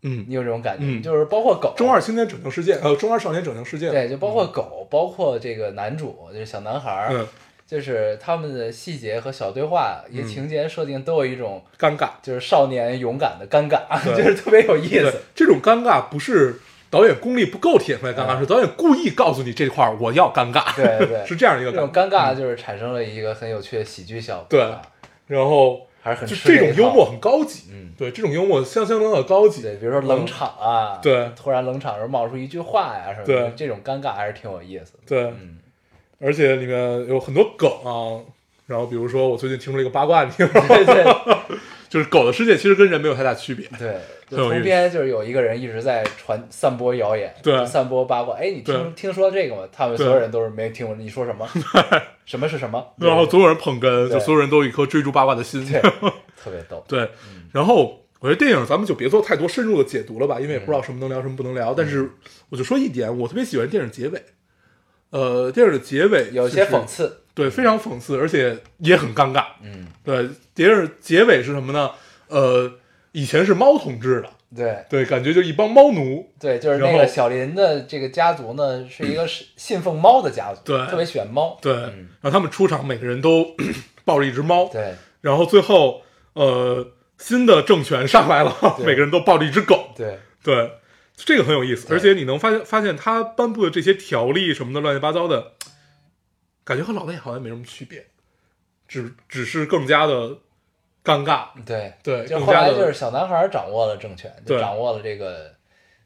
嗯。你有这种感觉？嗯。就是包括狗，中二青年拯救世界，呃，中二少年拯救世界，对，就包括狗，包括这个男主就是小男孩儿，嗯，就是他们的细节和小对话，一些情节设定都有一种尴尬，就是少年勇敢的尴尬，*laughs* 就是特别有意思。，这种尴尬不是导演功力不够体现出来尴尬，嗯。是导演故意告诉你这块儿我要尴尬，对对 *laughs* 是这样一个这种尬，尴尬就是产生了一个很有趣的喜剧效果，对啊然后还是很就这种幽默，很高级，嗯，对，这种幽默相相当的高级，对，比如说冷场啊，对突然冷场时候冒出一句话呀什么的，对这种尴尬还是挺有意思的，对，嗯，而且里面有很多梗啊。然后比如说，我最近听出了一个八卦，你听说吗？对对 *laughs* 就是狗的世界其实跟人没有太大区别。对，*laughs* 就很有意思通篇就是有一个人一直在传散播谣言，对散播八卦，哎，你听听说这个吗？他们所有人都是没听过你说什么，*laughs* 什么是什么，然后总有人捧哏，就所有人都有一颗追逐八卦的心。对，特别逗，对，然后我觉得电影咱们就别做太多深入的解读了吧，因为也不知道什么能聊，什么不能聊。但是我就说一点，我特别喜欢电影结尾。呃，电影的结尾有些讽刺，对，非常讽刺，而且也很尴尬。嗯，对，电影结尾是什么呢？呃，以前是猫统治的，对对，感觉就一帮猫奴。对，就是那个小林的这个家族呢，是一个是信奉猫的家族，对特别喜欢猫，对，嗯然后他们出场，每个人都 *coughs* 抱着一只猫。对然后最后，呃，新的政权上来了，*laughs* 每个人都抱着一只狗。对对，这个很有意思，而且你能发现发现他颁布的这些条例什么的乱七八糟的，感觉和老大爷好像没什么区别，只只是更加的尴尬。对对，就后来就是小男孩掌握了政权，就掌握了这个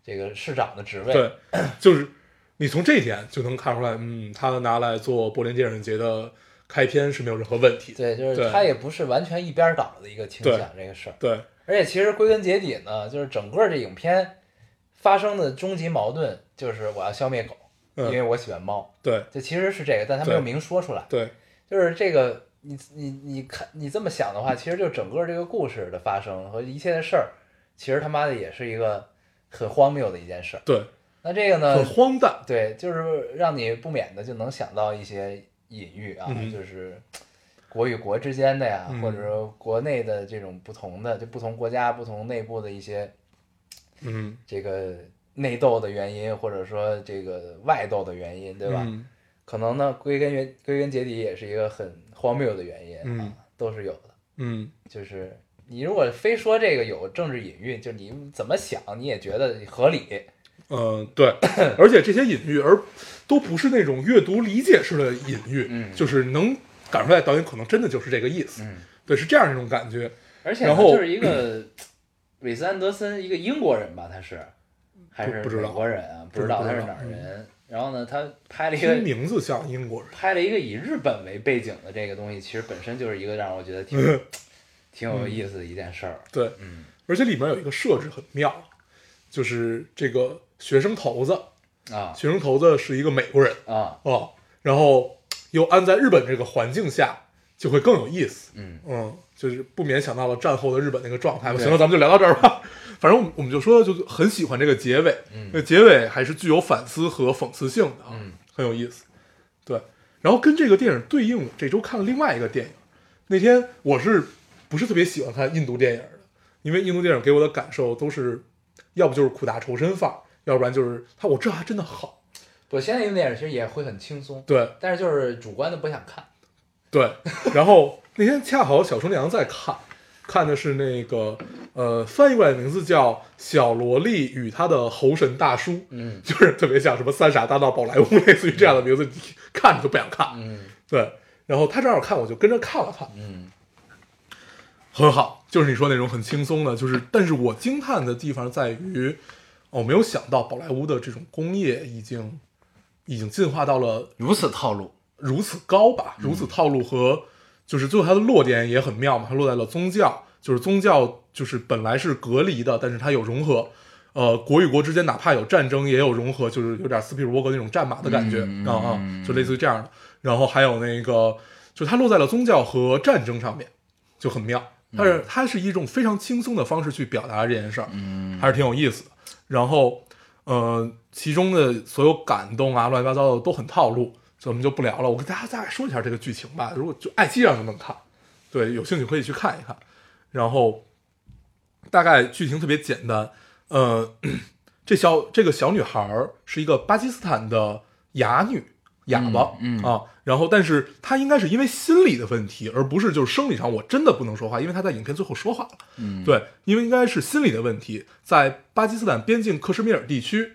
这个市长的职位，对，就是你从这一点就能看出来，嗯，他拿来做柏林电影节的开篇是没有任何问题。对，就是他也不是完全一边倒的一个倾向这个事儿，对，而且其实归根结底呢，就是整个这影片发生的终极矛盾就是我要消灭狗，嗯。因为我喜欢猫，对，这其实是这个，但他没有明说出来，对，就是这个，你你你看你这么想的话，其实就整个这个故事的发生和一切的事儿，其实他妈的也是一个很荒谬的一件事儿。对，那这个呢很，荒诞。对，就是让你不免的就能想到一些隐喻啊，嗯就是国与国之间的呀，嗯。或者说国内的这种不同的，就不同国家、不同内部的一些嗯，这个内斗的原因，或者说这个外斗的原因，对吧？嗯可能呢，归根原归根结底也是一个很荒谬的原因啊，嗯都是有的。嗯，就是你如果非说这个有政治隐喻，就你怎么想你也觉得合理，嗯，对，*clears throat* 而且这些隐喻，而都不是那种阅读理解式的隐喻，嗯就是能感出来导演可能真的就是这个意思，嗯，对，是这样一种感觉。而且呢然后就是一个 *clears throat* 韦斯安德森，一个英国人吧，他是还是美国人啊？不知道他是哪儿人。然后呢，他拍了一听个名字像英国人，拍了一个以日本为背景的这个东西，其实本身就是一个让我觉得挺 *laughs* 挺有意思的一件事儿。对，嗯。而且里面有一个设置很妙，就是这个学生头子，啊。学生头子是一个美国人啊。哦，然后又安在日本这个环境下，就会更有意思。嗯嗯，就是不免想到了战后的日本那个状态吧。行了，咱们就聊到这儿吧。*laughs* 反正我们就说，就很喜欢这个结尾，嗯那结尾还是具有反思和讽刺性的啊，嗯很有意思。对，然后跟这个电影对应，我这周看了另外一个电影。那天我是不是特别喜欢看印度电影的？因为印度电影给我的感受都是，要不就是苦大仇深范儿，要不然就是他我这还真的好。我现在用电影其实也会很轻松，对但是就是主观的不想看。对，然后 *laughs* 那天恰好小厨娘在看，看的是那个呃翻译过来的名字叫《小萝莉与她的猴神大叔》，嗯就是特别像什么三傻大闹宝莱坞，类似于这样的名字，你看着就不想看。嗯对，然后他正好看，我就跟着看了看，嗯很好，就是你说那种很轻松的，就是，但是我惊叹的地方在于，哦，我没有想到宝莱坞的这种工业已经已经进化到了如此套路。如此高吧，如此套路和就是最后它的落点也很妙嘛，它落在了宗教，就是宗教就是本来是隔离的，但是它有融合。呃，国与国之间哪怕有战争，也有融合，就是有点斯皮尔伯格那种战马的感觉嗯啊啊，就类似于这样的。然后还有那个，就它落在了宗教和战争上面，就很妙。但是它是一种非常轻松的方式去表达这件事儿，嗯还是挺有意思的。然后，呃，其中的所有感动啊，乱七八糟的都很套路，我们就不聊了。我跟大家大概说一下这个剧情吧。如果就爱奇艺上就能看，对，有兴趣可以去看一看。然后，大概剧情特别简单，呃，这小这个小女孩儿是一个巴基斯坦的哑女，哑巴，嗯嗯啊，然后但是她应该是因为心理的问题，而不是就是生理上我真的不能说话，因为她在影片最后说话了，嗯，对，因为应该是心理的问题，在巴基斯坦边境克什米尔地区，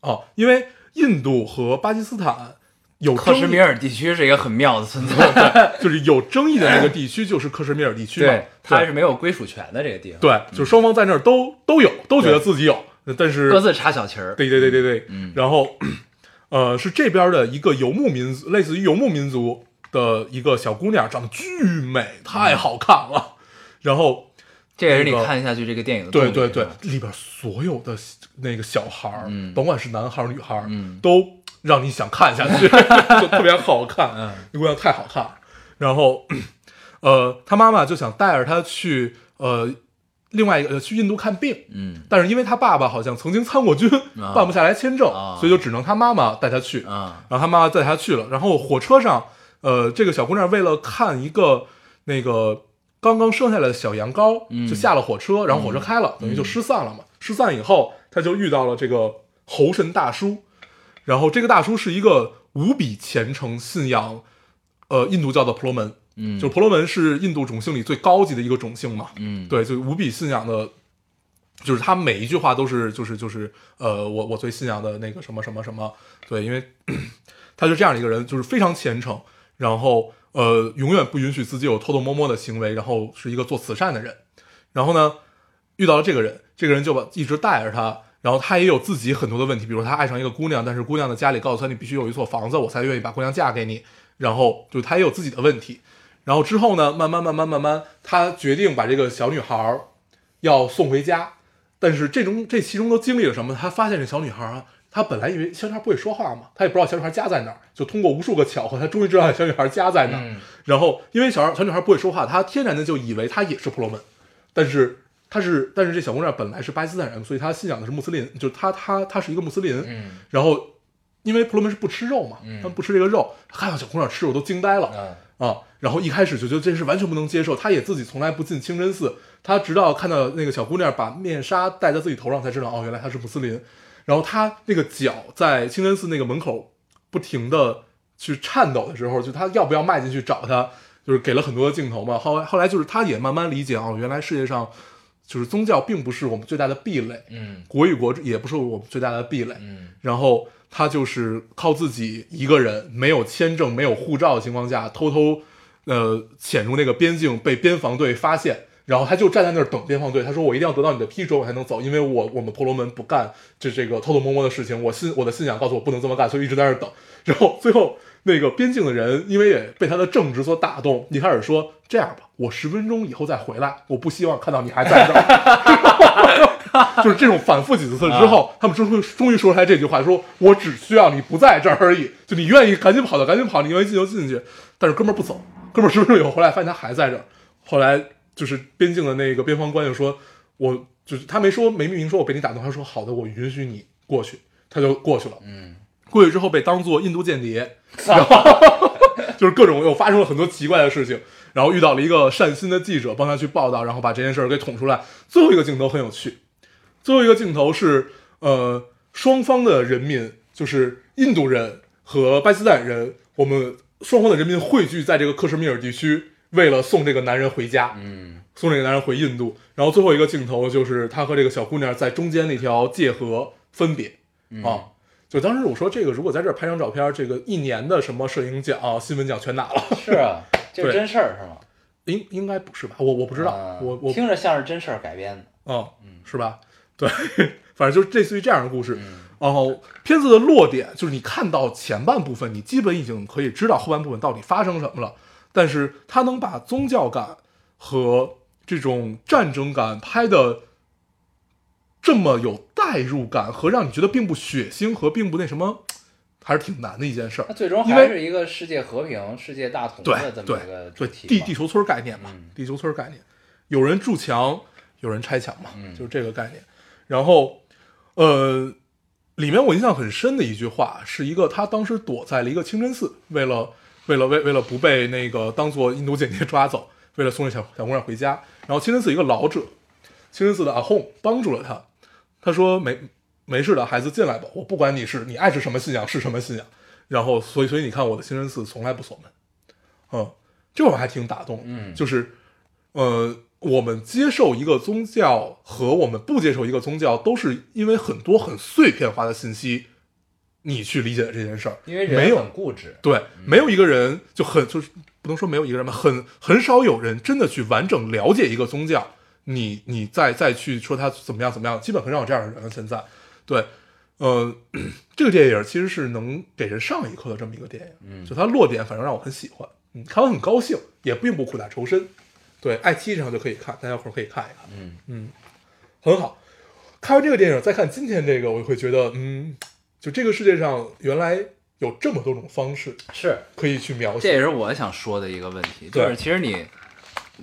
哦，因为印度和巴基斯坦有克什米尔地区是一个很妙的存在，*laughs* 就是有争议的那个地区就是克什米尔地区嘛，对，它是没有归属权的这个地方，对，就双方在那儿都都有，都觉得自己有，但是各自插小旗儿，对对对对对，嗯然后呃是这边的一个游牧民族，类似于游牧民族的一个小姑娘，长得巨美，太好看了。然后这也是你那个看下去这个电影的对对对，里边所有的那个小孩儿，嗯甭管是男孩儿女孩儿，嗯都让你想看下去，*laughs* 就特别好看。嗯那姑娘太好看了。然后，*coughs* 呃，他妈妈就想带着她去呃另外一个呃去印度看病，嗯但是因为他爸爸好像曾经参过军，啊办不下来签证，啊所以就只能他妈妈带他去。啊然后他妈妈带他去了。然后火车上，呃，这个小姑娘为了看一个那个刚刚生下来的小羊羔，嗯就下了火车，然后火车开了，等于就失散了嘛。失散以后，她就遇到了这个猴神大叔，然后这个大叔是一个无比虔诚信仰，呃，印度教的婆罗门，嗯，就婆罗门是印度种姓里最高级的一个种姓嘛，嗯。对，就无比信仰的，就是他每一句话都是就是就是呃，我我最信仰的那个什么什么什么，对，因为 *clears throat* 他是这样的一个人，就是非常虔诚，然后呃，永远不允许自己有偷偷摸摸的行为，然后是一个做慈善的人，然后呢，遇到了这个人，这个人就把一直带着他。然后他也有自己很多的问题，比如他爱上一个姑娘，但是姑娘的家里告诉他你必须有一所房子，我才愿意把姑娘嫁给你。然后就他也有自己的问题，然后之后呢，慢慢慢慢慢慢，他决定把这个小女孩儿要送回家，但是这种这其中都经历了什么？他发现这小女孩儿啊，他本来以为小女孩不会说话嘛，他也不知道小女孩家在哪儿，就通过无数个巧合，他终于知道小女孩家在哪儿。嗯然后因为小小女孩不会说话，他天然的就以为她也是婆罗门，但是她是，但是这小姑娘本来是巴基斯坦人，所以她信仰的是穆斯林，就是她她她是一个穆斯林。嗯然后因为婆罗门是不吃肉嘛，嗯他们不吃这个肉，看到小姑娘吃肉都惊呆了。嗯啊，然后一开始就觉得这是完全不能接受，她也自己从来不进清真寺，她直到看到那个小姑娘把面纱戴在自己头上，才知道哦，原来她是穆斯林。然后她那个脚在清真寺那个门口不停的去颤抖的时候，就她要不要迈进去找她，就是给了很多的镜头嘛。后来后来就是她也慢慢理解哦，原来世界上就是宗教并不是我们最大的壁垒，嗯国与国也不是我们最大的壁垒。嗯然后他就是靠自己一个人，没有签证、没有护照的情况下，偷偷呃潜入那个边境，被边防队发现，然后他就站在那儿等边防队。他说：“我一定要得到你的批准，我才能走，因为我我们婆罗门不干这这个偷偷摸摸的事情。我信我的信仰告诉我不能这么干，所以一直在那儿等。然后最后那个边境的人，因为也被他的正直所打动，一开始说：这样吧，我十分钟以后再回来，我不希望看到你还在这儿。*laughs* ”就是这种反复几次之后，他们终于终于说出来这句话，说我只需要你不在这儿而已，就你愿意赶紧跑就赶紧跑，你愿意进就进去。但是哥们儿不走，哥们儿十分钟以后回来发现他还在这儿。后来就是边境的那个边防官就说，我就是他没说没明说我被你打动，他说好的，我允许你过去，他就过去了。嗯，过去之后被当做印度间谍，*laughs* 然后就是各种又发生了很多奇怪的事情，然后遇到了一个善心的记者帮他去报道，然后把这件事儿给捅出来。最后一个镜头很有趣，最后一个镜头是呃双方的人民，就是印度人和巴基斯坦人，我们双方的人民汇聚在这个克什米尔地区，为了送这个男人回家。嗯送这个男人回印度，然后最后一个镜头就是他和这个小姑娘在中间那条界河分别嗯啊。就当时我说这个如果在这儿拍张照片，这个一年的什么摄影奖、*laughs* 新闻奖全拿了。是啊，*laughs* 这是真事儿是吗？应应该不是吧？我我不知道，啊我我听着像是真事儿改编的。嗯是吧？*laughs* 对，反正就是类似于这样的故事。嗯然后片子的落点就是你看到前半部分，你基本已经可以知道后半部分到底发生什么了，但是它能把宗教感和这种战争感拍的这么有代入感，和让你觉得并不血腥和并不那什么，*tsk* 还是挺难的一件事儿。它。最终还是一个世界和平、世界大同对的这么对一个地地球村概念嘛，嗯。地球村概念，有人筑墙，有人拆墙嘛，嗯。就是这个概念。然后，呃，里面我印象很深的一句话，是一个他当时躲在了一个清真寺，为了为了为为了不被那个当做印度间谍抓走，为了送这小小姑娘回家，然后清真寺一个老者，清真寺的阿訇帮助了他，他说没没事的，孩子进来吧，我不管你是你爱是什么信仰是什么信仰，然后所以所以你看我的清真寺从来不锁门，嗯，这我还挺打动，嗯。就是呃，我们接受一个宗教和我们不接受一个宗教，都是因为很多很碎片化的信息，你去理解的这件事儿，因为人没有很固执，对，没有一个人就很就是不能说没有一个人吧，很很少有人真的去完整了解一个宗教，你你再再去说他怎么样怎么样，基本很少有这样的人了。现在，对，呃，这个电影其实是能给人上一课的这么一个电影，嗯就它落点反正让我很喜欢，嗯，看完很高兴，也并不苦大仇深，对，爱奇艺上就可以看，大家伙儿可以看一看，嗯嗯，很好。看完这个电影，再看今天这个，我会觉得，嗯，就这个世界上原来有这么多种方式是可以去描写这也。是我想说的一个问题，就是其实你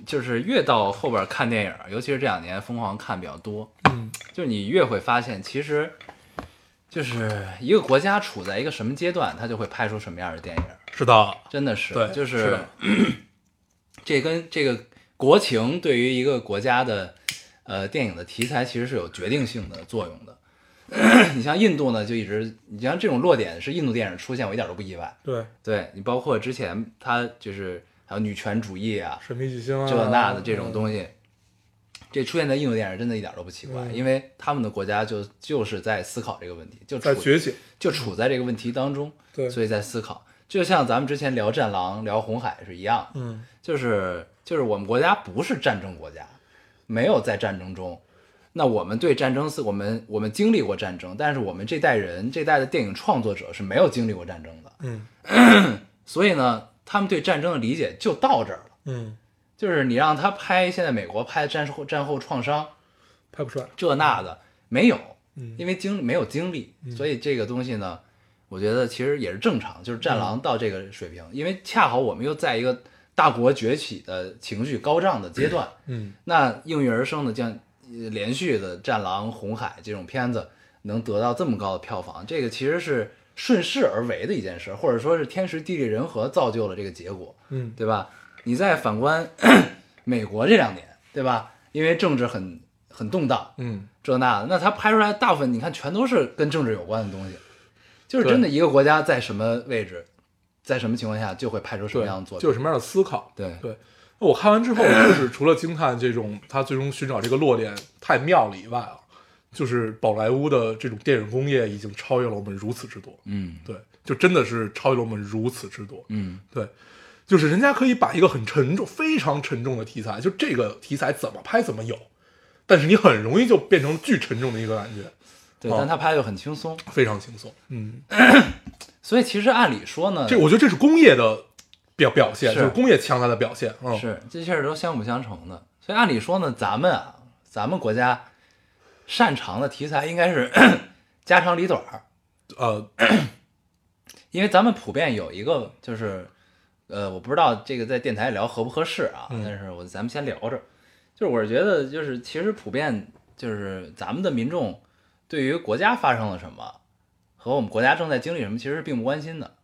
就是越到后边看电影，尤其是这两年疯狂看比较多，嗯，就是你越会发现，其实就是一个国家处在一个什么阶段，它就会拍出什么样的电影，是的，真的是，对就是是 *clears throat* 这跟这个国情对于一个国家的呃电影的题材其实是有决定性的作用的。*clears throat* 你像印度呢，就一直你像这种落点是印度电影出现，我一点都不意外。对，对你包括之前他就是还有女权主义啊，神秘巨星啊，这那的这种东西，这出现在印度电影真的一点都不奇怪，嗯。因为他们的国家就就是在思考这个问题，就处就处在这个问题当中，对。所以在思考。就像咱们之前聊《战狼》、聊《红海》是一样的，嗯，就是就是我们国家不是战争国家，没有在战争中。那我们对战争是我们我们经历过战争，但是我们这代人这代的电影创作者是没有经历过战争的，嗯。*coughs* 所以呢，他们对战争的理解就到这儿了。嗯，就是你让他拍现在美国拍战后战后创伤拍不出来，这那的没有，嗯。因为经没有经历，所以这个东西呢，我觉得其实也是正常，就是战嗯狼到这个水平，因为恰好我们又在一个大国崛起的情绪高涨的阶段，嗯。那应运而生的这样呃连续的战狼、红海这种片子能得到这么高的票房，这个其实是顺势而为的一件事，或者说是天时地利人和造就了这个结果。嗯对吧？你再反观 *coughs* 美国这两年，对吧？因为政治很很动荡，嗯，这那的，那他拍出来大部分你看全都是跟政治有关的东西，就是真的一个国家在什么位置，在什么情况下就会拍出什么样的作，品。就有什么样的思考，对对。我看完之后，就是除了惊叹这种他最终寻找这个落点太妙了以外啊，就是宝莱坞的这种电影工业已经超越了我们如此之多，嗯对，就真的是超越了我们如此之多，嗯对，就是人家可以把一个很沉重、非常沉重的题材，就这个题材怎么拍怎么有，但是你很容易就变成巨沉重的一个感觉，对，哦但他拍的又很轻松，非常轻松。嗯，*coughs* 所以其实按理说呢，这我觉得这是工业的表表现，是就是工业强大的表现。嗯，是这些事都相辅相成的。所以按理说呢，咱们啊，咱们国家擅长的题材应该是 *coughs* 家长里短儿，呃，因为咱们普遍有一个就是，呃，我不知道这个在电台聊合不合适啊，嗯。但是我咱们先聊着，就是我是觉得就是其实普遍就是咱们的民众对于国家发生了什么和我们国家正在经历什么其实是并不关心的，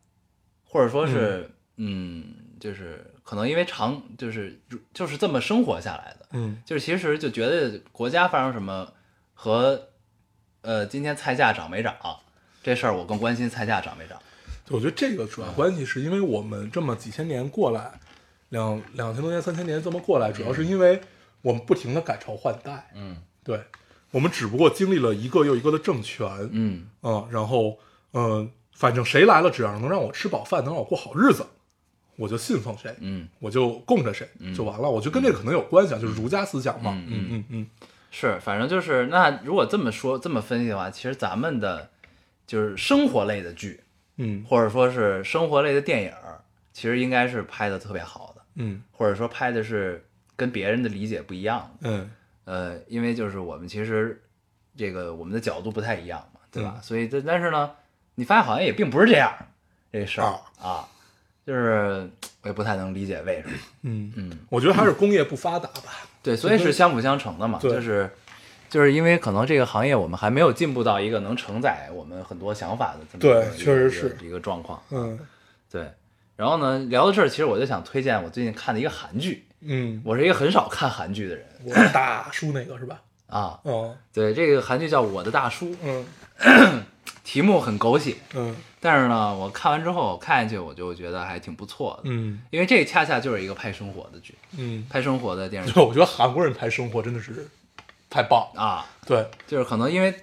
或者说是嗯。就是可能因为长就是就是这么生活下来的，嗯。就是其实就觉得国家发生什么和呃今天菜价涨没涨这事儿，我更关心菜价涨没涨。我觉得这个主要关系是因为我们这么几千年过来，两两千多年、三千年这么过来，主要是因为我们不停的改朝换代。嗯对，我们只不过经历了一个又一个的政权，嗯嗯，然后嗯、呃反正谁来了，只要能让我吃饱饭，能让我过好日子，我就信奉谁，嗯，我就供着谁就完了。我觉得跟这个可能有关系啊，就是儒家思想嘛。嗯嗯嗯嗯，是，反正就是那如果这么说这么分析的话，其实咱们的就是生活类的剧，嗯或者说是生活类的电影儿，其实应该是拍的特别好的，嗯或者说拍的是跟别人的理解不一样的。嗯呃，因为就是我们其实这个我们的角度不太一样嘛，对吧？嗯所以但但是呢，你发现好像也并不是这样这事儿啊啊，就是我也不太能理解为什么。嗯，嗯，我觉得还是工业不发达吧。对，所以是相辅相成的嘛，就是就是因为可能这个行业我们还没有进步到一个能承载我们很多想法的这么对一个确实一个是一个状况。嗯对，然后呢，聊到这儿，其实我就想推荐我最近看的一个韩剧。嗯，我是一个很少看韩剧的人我大叔那个是吧？啊。哦，对，这个韩剧叫《我的大叔》，嗯 *laughs* 题目很狗血，嗯。但是呢，我看完之后看下去，我就觉得还挺不错的。嗯。因为这恰恰就是一个拍生活的剧，嗯，拍生活的电视剧对，*laughs* 我觉得韩国人拍生活真的是太棒了。啊，对，就是可能因为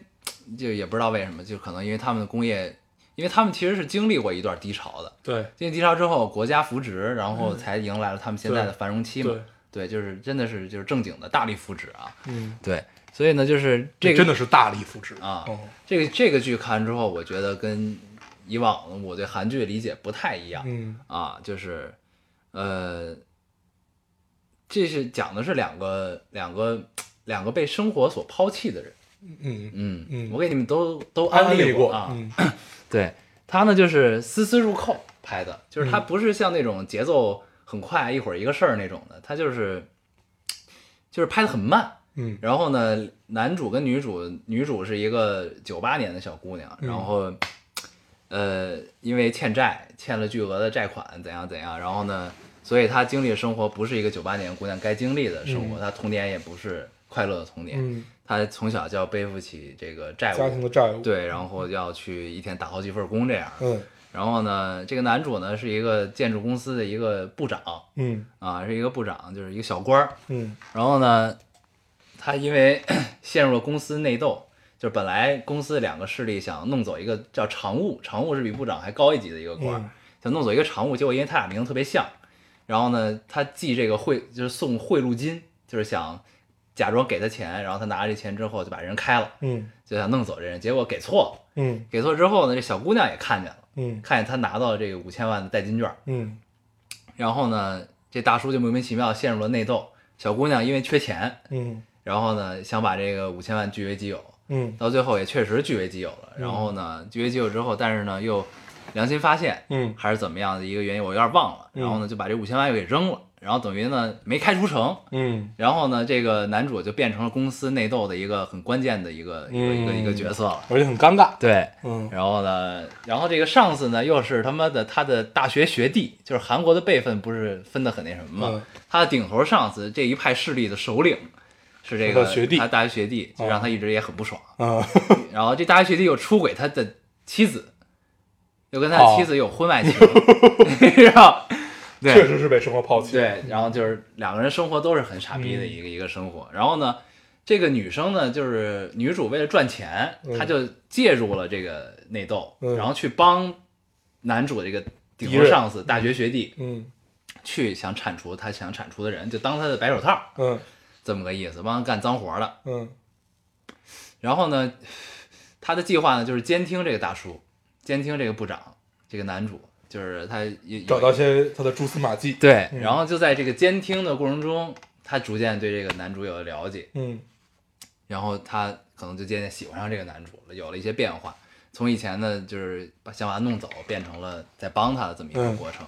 就也不知道为什么，就可能因为他们的工业，因为他们其实是经历过一段低潮的，对。经历低潮之后，国家扶植，然后才迎来了他们现在的繁荣期嘛。对，对，就是真的是就是正经的大力扶植啊。嗯，对，所以呢，就是这个真的是大力扶持啊哦这个这个剧看完之后，我觉得跟以往我对韩剧的理解不太一样。嗯啊，就是，呃，这是讲的是两个两个两个被生活所抛弃的人。嗯嗯嗯我给你们都都安利过啊。嗯 *clears throat* 对他呢，就是丝丝入扣拍的，就是他不是像那种节奏很快，一会儿一个事儿那种的，他就是就是拍的很慢。嗯。然后呢，男主跟女主，女主是一个九八年的小姑娘，嗯。然后，呃，因为欠债，欠了巨额的债款，怎样怎样，然后呢，所以她经历的生活不是一个九八年姑娘该经历的生活，嗯。她童年也不是快乐的童年，嗯，她从小就要背负起这个债务。家庭务，的债务，，对，然后要去一天打好几份工这样，嗯。然后呢，这个男主呢是一个建筑公司的一个部长。嗯。啊，是一个部长，就是一个小官儿，嗯。然后呢，他因为 *coughs* 陷入了公司内斗，就是本来公司两个势力想弄走一个叫常务，常务是比部长还高一级的一个官儿，嗯。想弄走一个常务，结果因为他俩名字特别像，然后呢，他寄这个贿就是送贿赂金，就是想假装给他钱，然后他拿着这钱之后就把人开了，嗯。就想弄走这人，结果给错了，嗯。给错之后呢，这小姑娘也看见了，嗯。看见他拿到这个五千万的代金券，嗯。然后呢，这大叔就莫名其妙陷入了内斗，小姑娘因为缺钱。嗯然后呢，想把这个五千万据为己有，嗯到最后也确实据为己有了。然后呢，据为己有之后，但是呢又良心发现，嗯还是怎么样的一个原因，我有点忘了。嗯然后呢，就把这五千万又给扔了，然后等于呢没开除成。嗯然后呢，这个男主就变成了公司内斗的一个很关键的一个一个一个一个角色了。而且很尴尬，对，嗯然后呢，然后这个上司呢又是他妈的他的大学学弟，就是韩国的辈分不是分的很那什么吗？嗯他的顶头上司这一派势力的首领是这个学弟他大学学弟，就让他一直也很不爽。嗯 *laughs* 然后这大学学弟又出轨他的妻子，又跟他哦。的妻子有婚外情，*laughs* *laughs* 然后对。确实是被生活抛弃，，对，然后就是两个人生活都是很傻逼的一个、一个生活。然后呢，这个女生呢，就是女主为了赚钱，嗯她就介入了这个内斗，嗯。然后去帮男主这个顶头上司大学学弟嗯。去想铲除他想铲除的人，就当他的白手套，嗯这么个意思，帮他干脏活的。嗯然后呢，*laughs* 他的计划呢就是监听这个大叔，监听这个部长，这个男主，就是他有有找到些他的蛛丝马迹，对，嗯然后就在这个监听的过程中，他逐渐对这个男主有了了解，嗯然后他可能就渐渐喜欢上这个男主了，有了一些变化。从以前呢，就是把想把他弄走，变成了在帮他的这么一个嗯过程。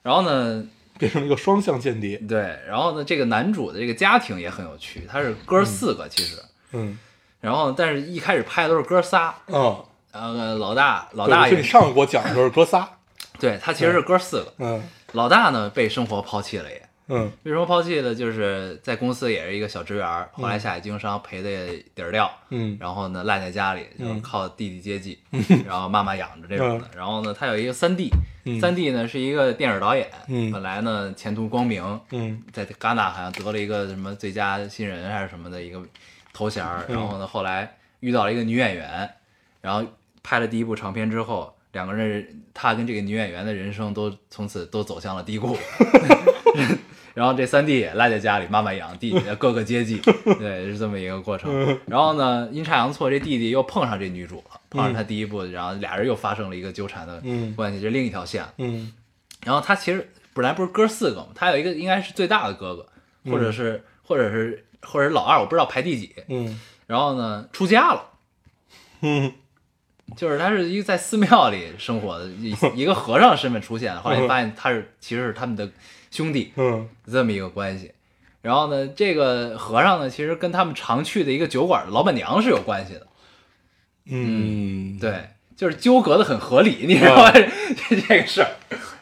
然后呢，*laughs* 变成了一个双向间谍，对，然后呢，这个男主的这个家庭也很有趣，他是哥四个其实，嗯。然后但是一开始拍的都是哥仨，嗯，呃，老大老大也就你上次给我讲的时候是哥仨，*laughs* 对他其实是哥四个，嗯。老大呢被生活抛弃了也。嗯。为什么抛弃了？就是在公司也是一个小职员，后来下海经商赔的底儿掉，嗯。然后呢赖在家里，就是嗯。靠弟弟接济，*laughs* 然后妈妈养着这种的。然后呢，他有一个三弟，嗯。三弟呢是一个电影导演，嗯。本来呢前途光明，嗯。在戛纳好像得了一个什么最佳新人还是什么的一个头衔然后呢，后来遇到了一个女演员，然后拍了第一部长片之后，两个人他跟这个女演员的人生都从此都走向了低谷。*laughs* 然后这三弟也赖在家里，妈妈养，弟弟各个接济，*laughs* 对，是这么一个过程。然后呢，阴差阳错，这弟弟又碰上这女主了，碰上他第一部，然后俩人又发生了一个纠缠的嗯关系，这是另一条线。嗯然后他其实本来不是哥四个嘛，他有一个应该是最大的哥哥，或者是或者是或者是老二，我不知道排第几。嗯然后呢，出家了，嗯就是他是一个在寺庙里生活的一一个和尚身份出现，后来发现他是其实是他们的兄弟嗯这么一个关系。然后呢，这个和尚呢，其实跟他们常去的一个酒馆的老板娘是有关系的。嗯，对，就是纠葛的很合理，你知道吗？*laughs* 这这个事儿，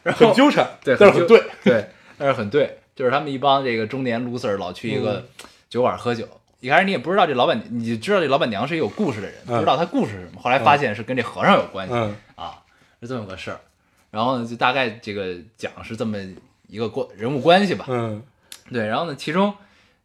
然后很纠缠，对，但是很对，对，但是很对，就是他们一帮这个中年 loser 老去一个嗯酒馆喝酒。一开始你也不知道这老板，你知道这老板娘是一个有故事的人，嗯不知道她故事是什么。后来发现是跟这和尚有关系、嗯啊，是这么个事儿。然后呢，就大概这个讲是这么一个关人物关系吧。嗯。对，然后呢，其中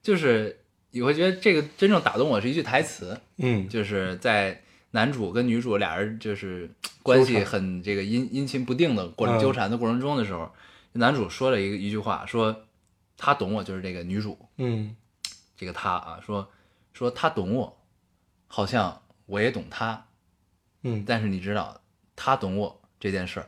就是你会觉得这个真正打动我是一句台词，嗯。就是在男主跟女主俩人就是关系很这个阴阴晴不定的过程嗯纠缠的过程中的时候，男主说了一个一句话，说他懂我，就是这个女主。嗯。这个他啊，说说他懂我，好像我也懂他，嗯。但是你知道他懂我这件事儿，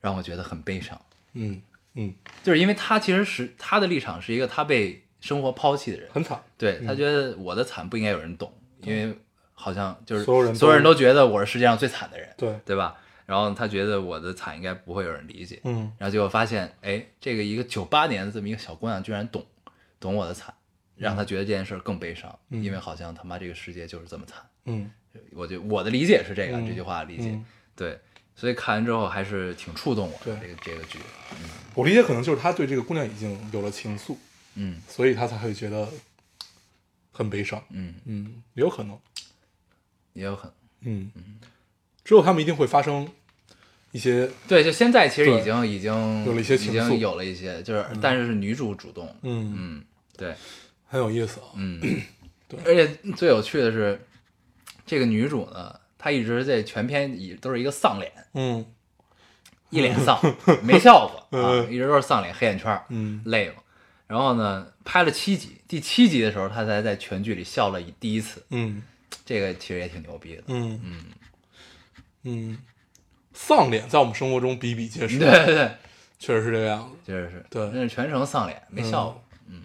让我觉得很悲伤，嗯嗯，就是因为他其实是他的立场是一个他被生活抛弃的人，很惨，对他觉得我的惨不应该有人懂，因为好像就是所有人都所有人都觉得我是世界上最惨的人，对，对吧？然后他觉得我的惨应该不会有人理解，嗯。然后结果发现，哎，这个一个九八年的这么一个小姑娘居然懂懂我的惨，让他觉得这件事儿更悲伤，嗯。因为好像他妈这个世界就是这么惨。嗯。我就我的理解是这个、嗯。这句话的理解，嗯。对，所以看完之后还是挺触动我的对。这个这个剧，我理解可能就是他对这个姑娘已经有了情愫，嗯。所以他才会觉得很悲伤，嗯，嗯，也有可能，也有可能。嗯。嗯。之后他们一定会发生一些，对，就现在其实已经已经有了一些情愫。已经有了一些，就是、但是是女主主动，嗯，嗯，对，很有意思啊，嗯，*clears throat* 对。而且最有趣的是，这个女主呢，她一直在全篇以都是一个丧脸，嗯。一脸丧，*laughs* 没笑过啊，嗯一直都是丧脸，黑眼圈，嗯。累了。然后呢，拍了七集，第七集的时候，他才在全剧里笑了一第一次，嗯。这个其实也挺牛逼的。嗯。嗯。嗯，丧脸在我们生活中比比皆是，对对对，确实是这个样子，确实是，对。那是全程丧脸，没笑过，嗯。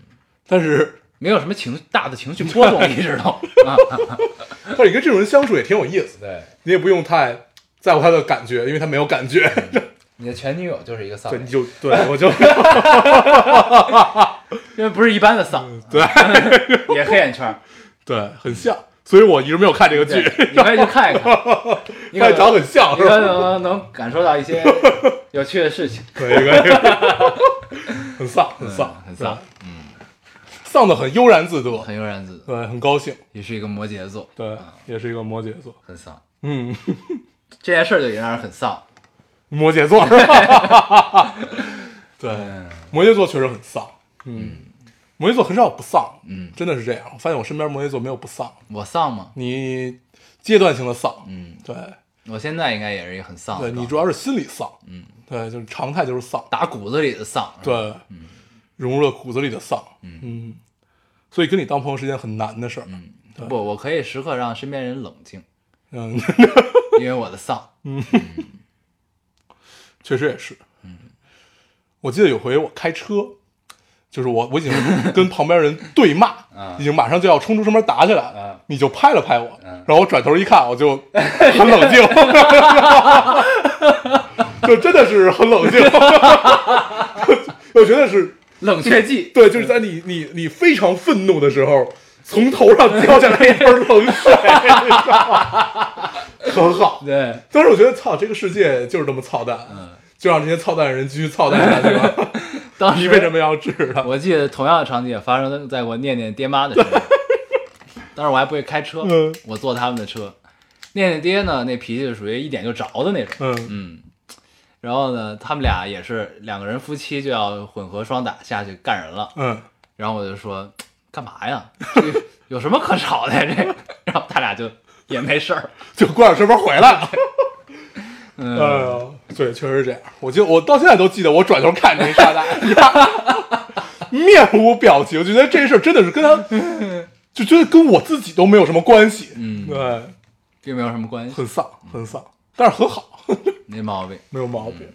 但是没有什么情大的情绪波动，*laughs* 你知道吗？*laughs* *laughs* 但是你跟这种人相处也挺有意思，对，你也不用太在乎他的感觉，因为他没有感觉，*laughs* 你的前女友就是一个丧对，你，就对我就 *laughs* 因为不是一般的丧，对也黑眼圈。对很像，所以我一直没有看这个剧，对，你可以去看一看，你可能他长得很像，你可是吧？能能感受到一些有趣的事情。可以可以，很丧很丧嗯很丧，对丧的很悠然自得，很悠然自得，对，很高兴，也是一个摩羯座，对，也是一个摩羯座，很丧。嗯，*laughs* 这件事儿就已经让人很丧。摩羯座是吧？*laughs* 对，嗯摩羯座确实很丧，嗯，摩羯座很少不丧，嗯，真的是这样。我发现我身边摩羯座没有不丧，我丧吗？你阶段性的丧，嗯，对，我现在应该也是一个很丧对。你主要是心理丧，嗯，对，就是常态就是丧，打骨子里的丧。对，融入了骨子里的丧，嗯，所以跟你当朋友是件很难的事儿，嗯。不，我可以时刻让身边人冷静，嗯，因为我的丧。*laughs* 嗯。确实也是，嗯，我记得有回我开车，就是我我已经 *laughs* 跟旁边人对骂，嗯已经马上就要冲出车门打起来了，嗯你就拍了拍我，嗯然后我转头一看，我就 *laughs* 很冷静，就真的是很冷静，我觉得是冷却剂。对，就是在你你你非常愤怒的时候，从头上掉下来一盆冷水，*laughs* 很好。对，但是我觉得，操，这个世界就是这么操蛋，嗯，就让这些操蛋的人继续操蛋下去吧。*laughs* 当时 *laughs* 你为什么要治他？我记得同样的场景也发生在我念念爹妈的身上。当时我还不会开车，嗯我坐他们的车。念念爹呢，那脾气是属于一点就着的那种，嗯嗯。然后呢，他们俩也是两个人夫妻就要混合双打下去干人了。嗯，然后我就说，干嘛呀？这 *laughs* 有什么可吵的呀？这个，然后他俩就也没事儿。*laughs* 就关上车门回来了。*laughs* 嗯，对，确实是这样。我记得我到现在都记得，我转头看着那沙袋，面无表情，觉得这事儿真的是跟他，就觉得跟我自己都没有什么关系。嗯对，并没有什么关系，很丧，很丧，但是很好，*laughs* 没毛病。没有毛病。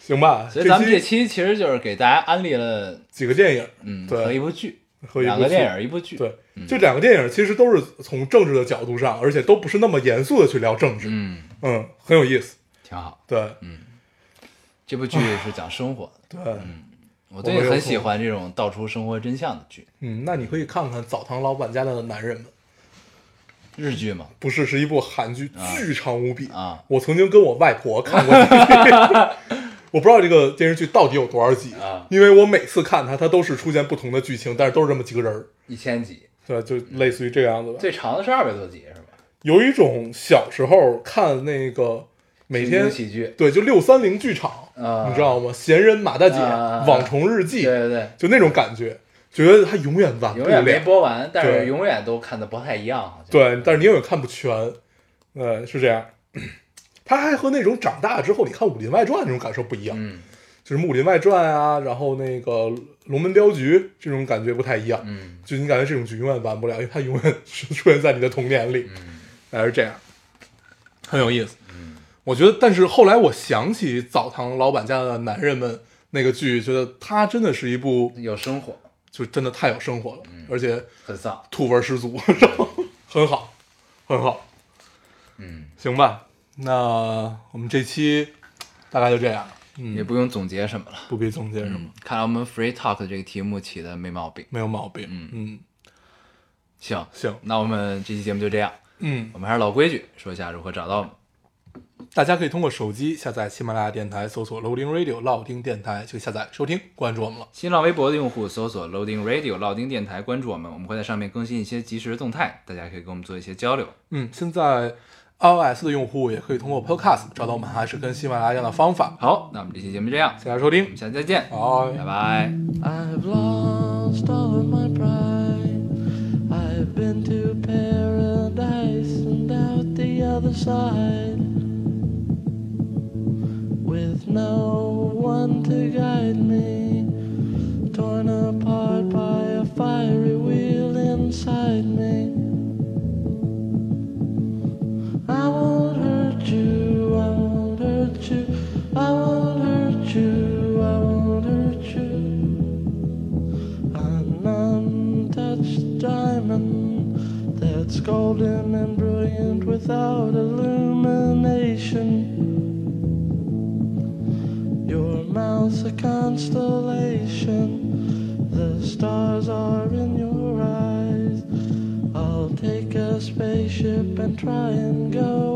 行吧？所以咱们这期期其实就是给大家安利了，几个电影，嗯，对。和一部剧，和两个电影，一部剧，对，这两个电影其实都是从政治的角度上，而且都不是那么严肃的去聊政治，嗯，嗯，很有意思。挺好。对。嗯。这部剧是讲生活的，对，我最近很喜欢这种道出生活真相的剧，嗯，那你可以看看《澡堂老板家的男人们》，日剧吗，不是，是一部韩剧，巨长无比。啊。我曾经跟我外婆看过 *laughs* *laughs* 我不知道这个电视剧到底有多少集啊。因为我每次看它，它都是出现不同的剧情，但是都是这么几个人儿，一千集，对，就类似于这个样子吧。最长的是二百多集是吧？有一种小时候看那个每天喜剧，对，就六三零剧场，啊。你知道吗？闲人马大姐、啊。网虫日记，对对对，就那种感觉，觉得它永远完不永远没。播完，但是永远都看的不太一样，对，但是你永远看不全，呃，是这样。*clears throat* 他还和那种长大之后你看《武林外传》那种感受不一样，嗯就是《武林外传》啊，然后那个《龙门镖局》这种感觉不太一样，嗯就你感觉这种剧永远完不了，因为它永远是出现在你的童年里，嗯还是这样，很有意思。我觉得，但是后来我想起《澡堂老板家的男人们》那个剧，觉得它真的是一部，有生活，就真的太有生活了，嗯而且很丧。土味十足，*laughs* 然后很好，很好。嗯，行吧，那我们这期大概就这样，嗯，也不用总结什么了。不必总结什么，嗯，看来我们 free talk 这个题目起的没毛病。没有毛病。嗯嗯，行，行，那我们这期节目就这样。嗯，我们还是老规矩，说一下如何找到我们。大家可以通过手机下载喜马拉雅电台，搜索 Loading Radio 老丁电台，就下载收听，关注我们了。新浪微博的用户搜索 Loading Radio 老丁电台，关注我们，我们会在上面更新一些即时动态，大家可以跟我们做一些交流。嗯，现在 iOS 的用户也可以通过 Podcast 找到我们，还是跟喜马拉雅一样的方法。好，那我们这期节目这样，谢谢大家收听我们，下期再见，拜拜拜。I've lost all of my pride. I've been to paradise and out the other side. No one to guide me, torn apart by a fiery wheel inside me. I won't hurt you, I won't hurt you, I won't hurt you, I won't hurt you. An untouched diamond that's golden and brilliant without illumination. Constellation, the stars are in your eyes. I'll take a spaceship and try and go